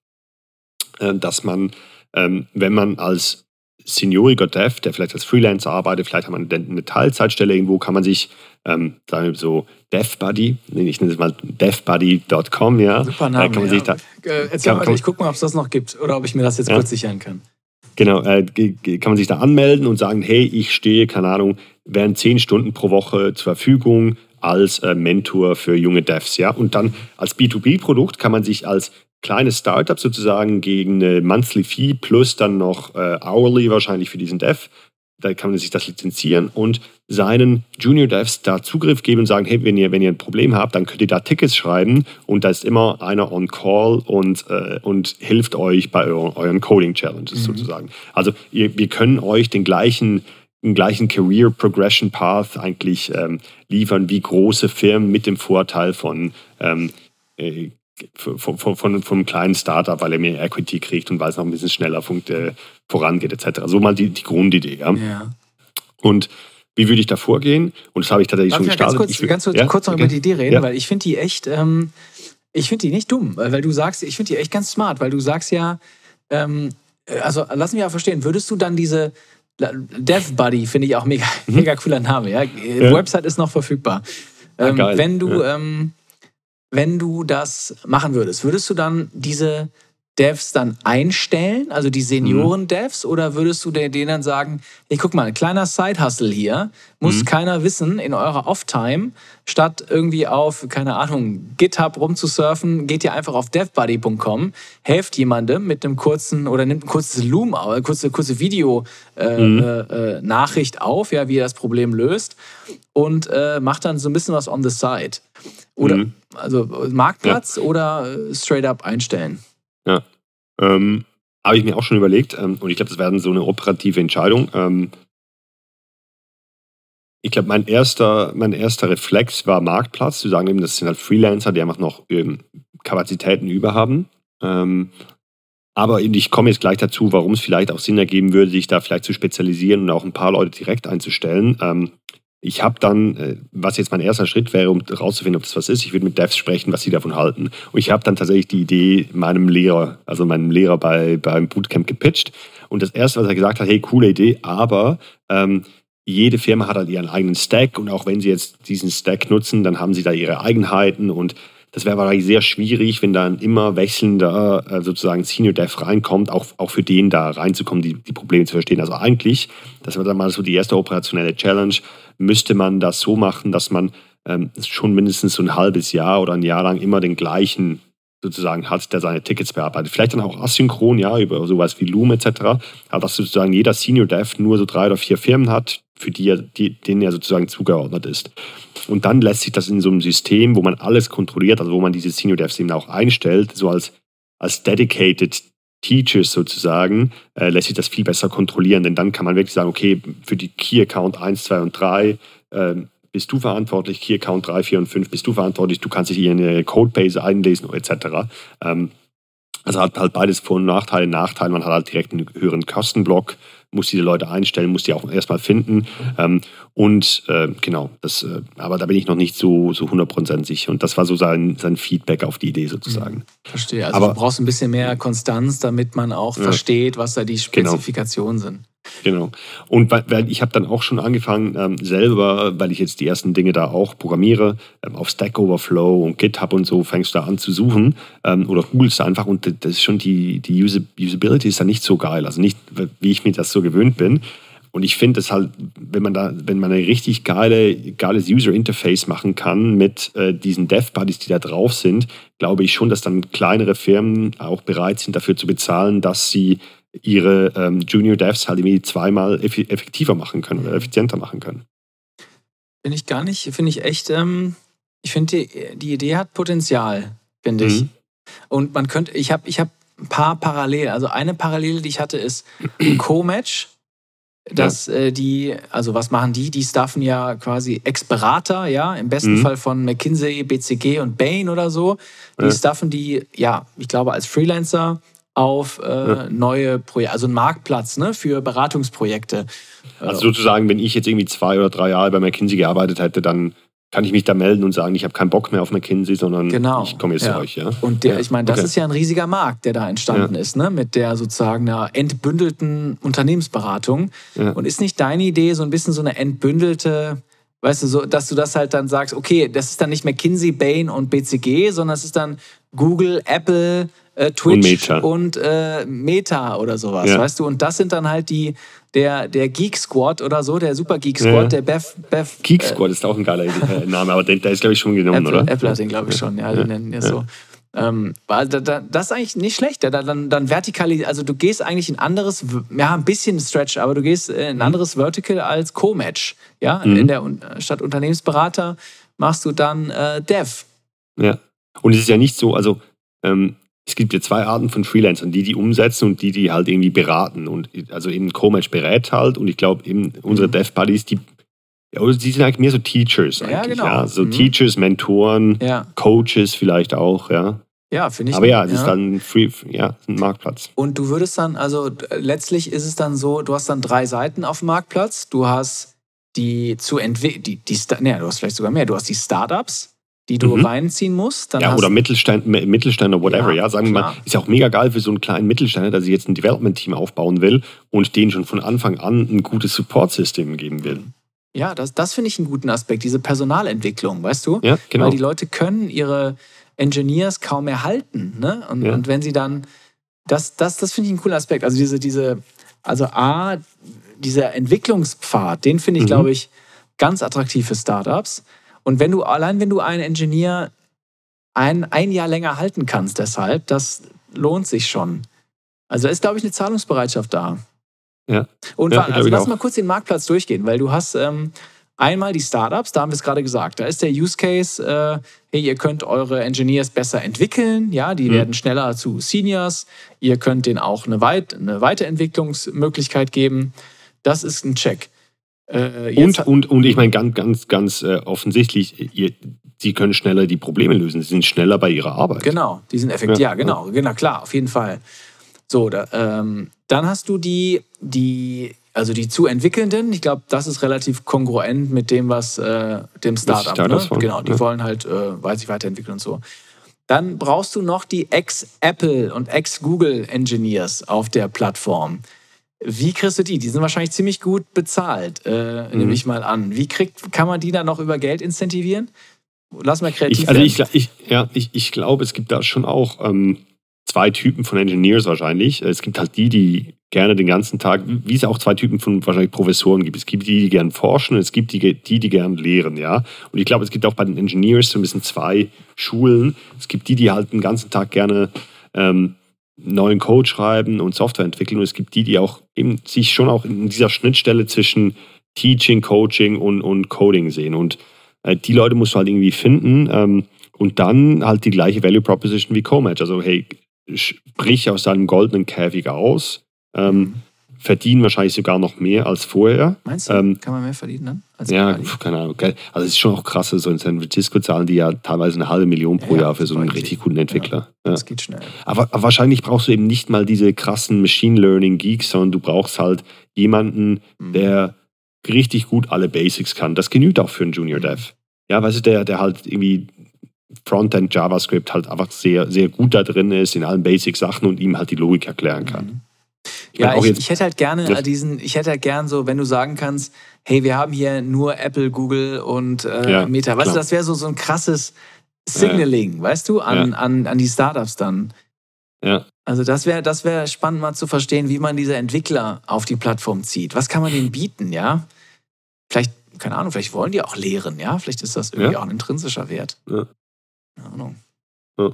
äh, dass man, ähm, wenn man als senioriger Dev, der vielleicht als Freelancer arbeitet, vielleicht hat man eine Teilzeitstelle irgendwo, kann man sich, ähm, sagen wir so, DevBuddy, ich nenne es mal devbuddy.com, ja. Super Name, kann man sich ja. Da, äh, Erzähl kann, mal, ich gucke mal, ob es das noch gibt oder ob ich mir das jetzt ja. kurz sichern kann. Genau, äh, kann man sich da anmelden und sagen, hey, ich stehe, keine Ahnung, während zehn Stunden pro Woche zur Verfügung als äh, Mentor für junge Devs. Ja? Und dann als B2B-Produkt kann man sich als kleines Startup sozusagen gegen eine Monthly Fee plus dann noch äh, hourly wahrscheinlich für diesen Dev da kann man sich das lizenzieren und seinen Junior Devs da Zugriff geben und sagen, hey, wenn ihr, wenn ihr ein Problem habt, dann könnt ihr da Tickets schreiben und da ist immer einer on call und, äh, und hilft euch bei euren, euren Coding Challenges mhm. sozusagen. Also ihr, wir können euch den gleichen den gleichen Career Progression Path eigentlich ähm, liefern wie große Firmen mit dem Vorteil von ähm, äh, von, von, von, vom kleinen Startup, weil er mehr Equity kriegt und weil es noch ein bisschen schneller funkt, äh, vorangeht, etc. So mal die, die Grundidee. Ja? ja. Und wie würde ich da vorgehen? Und das habe ich tatsächlich Darf schon gestartet. Ganz kurz, will, ganz kurz, ja? kurz noch okay. über die Idee reden, ja. weil ich finde die echt, ähm, ich finde die nicht dumm, weil du sagst, ich finde die echt ganz smart, weil du sagst ja, ähm, also lass mich ja verstehen, würdest du dann diese Dev Buddy, finde ich auch mega, mhm. mega cooler Name, ja? ja. Website ist noch verfügbar. Ah, ähm, wenn du, ähm, wenn du das machen würdest, würdest du dann diese Devs dann einstellen, also die Senioren-Devs, mhm. oder würdest du denen dann sagen, hey, guck mal, ein kleiner Side-Hustle hier, muss mhm. keiner wissen, in eurer Off-Time, statt irgendwie auf, keine Ahnung, GitHub rumzusurfen, geht ihr einfach auf devbuddy.com, helft jemandem mit einem kurzen oder nimmt ein kurzes Loom, kurze, kurze Video-Nachricht äh, mhm. äh, auf, ja, wie ihr das Problem löst und äh, macht dann so ein bisschen was on the side. Oder, mhm. also Marktplatz ja. oder äh, straight up einstellen. Ja. Ähm, Habe ich mir auch schon überlegt ähm, und ich glaube, das wäre so eine operative Entscheidung. Ähm, ich glaube, mein erster, mein erster Reflex war Marktplatz. Zu sagen eben, das sind halt Freelancer, die einfach noch ähm, Kapazitäten über haben. Ähm, aber ich komme jetzt gleich dazu, warum es vielleicht auch Sinn ergeben würde, sich da vielleicht zu spezialisieren und auch ein paar Leute direkt einzustellen. Ich habe dann, äh, was jetzt mein erster Schritt wäre, um herauszufinden, ob das was ist, ich würde mit Devs sprechen, was sie davon halten. Und ich habe dann tatsächlich die Idee meinem Lehrer, also meinem Lehrer bei, beim Bootcamp gepitcht. Und das Erste, was er gesagt hat, hey, coole Idee, aber ähm, jede Firma hat halt ihren eigenen Stack und auch wenn sie jetzt diesen Stack nutzen, dann haben sie da ihre Eigenheiten und das wäre wahrscheinlich sehr schwierig, wenn dann immer wechselnder äh, sozusagen Senior Dev reinkommt, auch, auch für den da reinzukommen, die, die Probleme zu verstehen. Also eigentlich, das war dann mal so die erste operationelle Challenge, müsste man das so machen, dass man ähm, schon mindestens so ein halbes Jahr oder ein Jahr lang immer den gleichen sozusagen hat, der seine Tickets bearbeitet. Vielleicht dann auch asynchron, ja, über sowas wie Loom etc. Aber dass sozusagen jeder Senior Dev nur so drei oder vier Firmen hat, für die er, die, denen er sozusagen zugeordnet ist. Und dann lässt sich das in so einem System, wo man alles kontrolliert, also wo man diese Senior Devs eben auch einstellt, so als, als dedicated Teachers sozusagen, äh, lässt sich das viel besser kontrollieren. Denn dann kann man wirklich sagen, okay, für die Key Account 1, 2 und 3 äh, bist du verantwortlich, Key Account 3, 4 und 5 bist du verantwortlich, du kannst dich hier in eine Codebase einlesen etc. Ähm, also hat halt beides Vor- und Nachteile. Nachteil, man hat halt direkt einen höheren Kostenblock, muss diese Leute einstellen, muss die auch erstmal finden. Ähm, und äh, genau, das, äh, aber da bin ich noch nicht so, so 100% sicher. Und das war so sein, sein Feedback auf die Idee sozusagen. Mhm. Verstehe. Also aber, du brauchst ein bisschen mehr Konstanz, damit man auch ja, versteht, was da die genau. Spezifikationen genau. sind. Genau. Und weil, weil ich habe dann auch schon angefangen, ähm, selber, weil ich jetzt die ersten Dinge da auch programmiere, ähm, auf Stack Overflow und GitHub und so fängst du da an zu suchen ähm, oder googelst einfach und das ist schon die, die Usability ist da nicht so geil. Also nicht, wie ich mir das so gewöhnt bin. Und ich finde es halt, wenn man da, wenn man ein richtig geile, geiles User Interface machen kann mit äh, diesen Dev Buddies, die da drauf sind, glaube ich schon, dass dann kleinere Firmen auch bereit sind, dafür zu bezahlen, dass sie ihre ähm, Junior Devs halt irgendwie zweimal effektiver machen können oder effizienter machen können. Finde ich gar nicht, finde ich echt, ähm, ich finde, die, die Idee hat Potenzial, finde ich. Mhm. Und man könnte, ich habe ich hab ein paar Parallelen. Also eine Parallele, die ich hatte, ist Co-Match. Dass ja. äh, die, also was machen die? Die staffen ja quasi Ex-Berater, ja, im besten mhm. Fall von McKinsey, BCG und Bain oder so. Die ja. staffen die, ja, ich glaube, als Freelancer auf äh, ja. neue Projekte, also ein Marktplatz ne, für Beratungsprojekte. Also sozusagen, wenn ich jetzt irgendwie zwei oder drei Jahre bei McKinsey gearbeitet hätte, dann kann ich mich da melden und sagen, ich habe keinen Bock mehr auf McKinsey, sondern genau. ich komme jetzt ja. zu euch. Ja? Und der, ja. ich meine, das okay. ist ja ein riesiger Markt, der da entstanden ja. ist, ne? mit der sozusagen einer entbündelten Unternehmensberatung. Und ist nicht deine Idee so ein bisschen so eine entbündelte, weißt du, so, dass du das halt dann sagst, okay, das ist dann nicht McKinsey, Bain und BCG, sondern es ist dann Google, Apple, äh, Twitch und Meta, und, äh, Meta oder sowas, ja. weißt du? Und das sind dann halt die, der, der Geek Squad oder so, der Super Geek Squad, ja. der Bev. Bev Geek äh, Squad ist auch ein geiler äh, Name, aber der, der ist, glaube ich, schon genommen, Apple, oder? Apple hat den, glaube ich, schon, ja, die nennen ja so. Ähm, das ist eigentlich nicht schlecht. Dann, dann vertikal, also du gehst eigentlich in anderes, ja, ein bisschen Stretch, aber du gehst in ein mhm. anderes Vertical als Co-Match. Ja, mhm. in der statt Unternehmensberater machst du dann äh, Dev. Ja. Und es ist ja nicht so, also ähm, es gibt ja zwei Arten von Freelancern, die die umsetzen und die die halt irgendwie beraten. Und also eben Co-Match berät halt und ich glaube eben unsere mhm. Dev Buddies, die ja, die sind eigentlich mehr so Teachers eigentlich. Ja, genau. Ja? So mhm. Teachers, Mentoren, ja. Coaches vielleicht auch, ja. Ja, finde ich. Aber ja, es ist dann free, ja, ein Marktplatz. Und du würdest dann, also letztlich ist es dann so, du hast dann drei Seiten auf dem Marktplatz. Du hast die zu entwickeln, die, die, ne, du hast vielleicht sogar mehr. Du hast die Startups, die du mhm. reinziehen musst. ja, oder Mittelstand, Mittelständler, whatever. Ja, ja sagen wir mal, ist ja auch mega geil für so einen kleinen Mittelständler, dass ich jetzt ein Development-Team aufbauen will und denen schon von Anfang an ein gutes Support-System geben will. Ja, das, das finde ich einen guten Aspekt, diese Personalentwicklung, weißt du? Ja, genau. Weil die Leute können ihre Engineers kaum erhalten. Ne? Und, ja. und wenn sie dann, das, das, das finde ich einen coolen Aspekt. Also diese, diese, also A, dieser Entwicklungspfad, den finde ich, mhm. glaube ich, ganz attraktiv für Startups. Und wenn du, allein wenn du einen Ingenieur ein, ein Jahr länger halten kannst, deshalb, das lohnt sich schon. Also ist, glaube ich, eine Zahlungsbereitschaft da. Ja. Und ja, also lass mal kurz den Marktplatz durchgehen, weil du hast ähm, einmal die Startups, da haben wir es gerade gesagt. Da ist der Use Case, äh, hey, ihr könnt eure Engineers besser entwickeln, ja, die mhm. werden schneller zu Seniors. Ihr könnt denen auch eine, Weit eine Weiterentwicklungsmöglichkeit geben. Das ist ein Check. Äh, und, und, und ich meine ganz, ganz, ganz äh, offensichtlich, ihr, sie können schneller die Probleme lösen. Sie sind schneller bei ihrer Arbeit. Genau, die sind effektiv. Ja, ja genau, ja. genau, klar, auf jeden Fall. So, da, ähm, dann hast du die, die, also die zu entwickelnden. Ich glaube, das ist relativ kongruent mit dem, was äh, dem Startup. Ne? Genau, die wollen halt, äh, weiß ich, weiterentwickeln und so. Dann brauchst du noch die Ex-Apple und Ex-Google Engineers auf der Plattform. Wie kriegst du die? Die sind wahrscheinlich ziemlich gut bezahlt, äh, mhm. nehme ich mal an. Wie kriegt, kann man die dann noch über Geld incentivieren? Lass mal kreativ ich, also ich, ich, ja, ich, ich glaube, es gibt da schon auch ähm, zwei Typen von Engineers wahrscheinlich. Es gibt halt die, die gerne den ganzen Tag, wie es auch zwei Typen von wahrscheinlich Professoren gibt. Es gibt die, die gerne forschen und es gibt die, die, die gerne lehren, ja. Und ich glaube, es gibt auch bei den Engineers so ein bisschen zwei Schulen. Es gibt die, die halt den ganzen Tag gerne ähm, neuen Code schreiben und Software entwickeln. Und es gibt die, die auch eben sich schon auch in dieser Schnittstelle zwischen Teaching, Coaching und, und Coding sehen. Und äh, die Leute musst du halt irgendwie finden ähm, und dann halt die gleiche Value Proposition wie Comatch. Also hey, sprich aus deinem goldenen Käfig aus. Ähm, verdienen wahrscheinlich sogar noch mehr als vorher. Meinst du, ähm, kann man mehr verdienen dann? Ja, pf, keine Ahnung. Also es ist schon auch krass, so in San Francisco zahlen die ja teilweise eine halbe Million pro ja, Jahr für so einen richtig guten Entwickler. Ja, das geht schnell. Aber, aber, wahrscheinlich brauchst du eben nicht mal diese krassen Machine Learning Geeks, sondern du brauchst halt jemanden, mhm. der richtig gut alle Basics kann. Das genügt auch für einen Junior Dev. Ja, weißt du, der, der halt irgendwie Frontend JavaScript halt einfach sehr, sehr gut da drin ist in allen Basic-Sachen und ihm halt die Logik erklären kann. Mhm. Ja, ich, ich, hätte halt gerne ja. diesen, ich hätte halt gern so, wenn du sagen kannst, hey, wir haben hier nur Apple, Google und äh, ja, Meta. Weißt klar. du, das wäre so, so ein krasses Signaling, weißt du, an, an, an die Startups dann. Ja. Also das wäre das wär spannend mal zu verstehen, wie man diese Entwickler auf die Plattform zieht. Was kann man denen bieten, ja? Vielleicht, keine Ahnung, vielleicht wollen die auch lehren, ja? Vielleicht ist das irgendwie auch ein intrinsischer Wert. Ja. Keine Ahnung. Ja.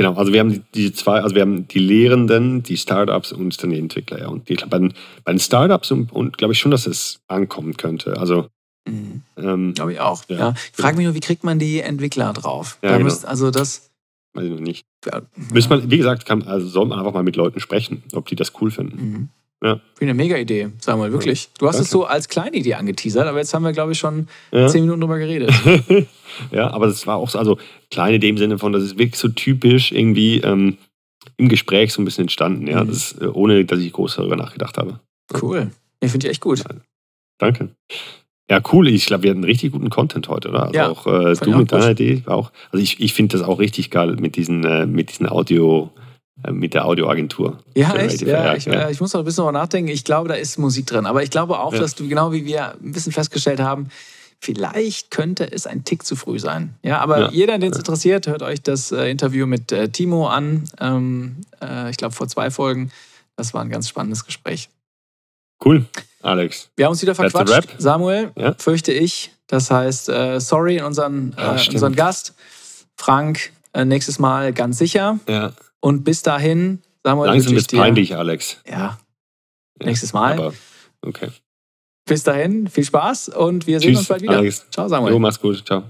Genau, also wir haben die zwei, also wir haben die Lehrenden, die Startups und dann die Entwickler. Ja. Und die, bei, den, bei den Startups und, und glaube ich schon, dass es ankommen könnte. Also mhm. ähm, glaube ich auch. Ja. ja. Ich frage mich nur, wie kriegt man die Entwickler drauf? Ja, da genau. müsst, also das. Weiß ich noch nicht. Ja. Müssen man, wie gesagt, kann, also soll man einfach mal mit Leuten sprechen, ob die das cool finden. Mhm. Ja. Finde eine mega Idee, sag mal, wirklich. Du hast Danke. es so als kleine Idee angeteasert, aber jetzt haben wir, glaube ich, schon ja. zehn Minuten drüber geredet. ja, aber das war auch so, also kleine Idee im Sinne von, das ist wirklich so typisch irgendwie ähm, im Gespräch so ein bisschen entstanden, ja, mhm. das, äh, ohne dass ich groß darüber nachgedacht habe. Cool. Ich finde ich echt gut. Danke. Ja, cool. Ich glaube, wir hatten richtig guten Content heute, oder? Also ja, auch äh, du mit deiner Idee auch. Also ich, ich finde das auch richtig geil mit diesen, äh, mit diesen Audio- mit der Audioagentur. Ja, echt? Ja, ich, ja. ich, muss noch ein bisschen drüber nachdenken. Ich glaube, da ist Musik drin. Aber ich glaube auch, ja. dass du, genau wie wir ein bisschen festgestellt haben, vielleicht könnte es ein Tick zu früh sein. Ja, aber ja. jeder, den es interessiert, hört euch das äh, Interview mit äh, Timo an. Ähm, äh, ich glaube, vor zwei Folgen. Das war ein ganz spannendes Gespräch. Cool, Alex. Wir haben uns wieder verquatscht. Samuel, fürchte ich. Das heißt, äh, sorry unseren, äh, unseren Gast. Frank, nächstes Mal ganz sicher. Ja. Und bis dahin, Samuel. Langsam ist peinlich, Alex. Ja. Nächstes Mal. Aber, okay. Bis dahin, viel Spaß und wir sehen Tschüss, uns bald wieder. Alex. Ciao, Samuel. Jo, mach's gut. Ciao.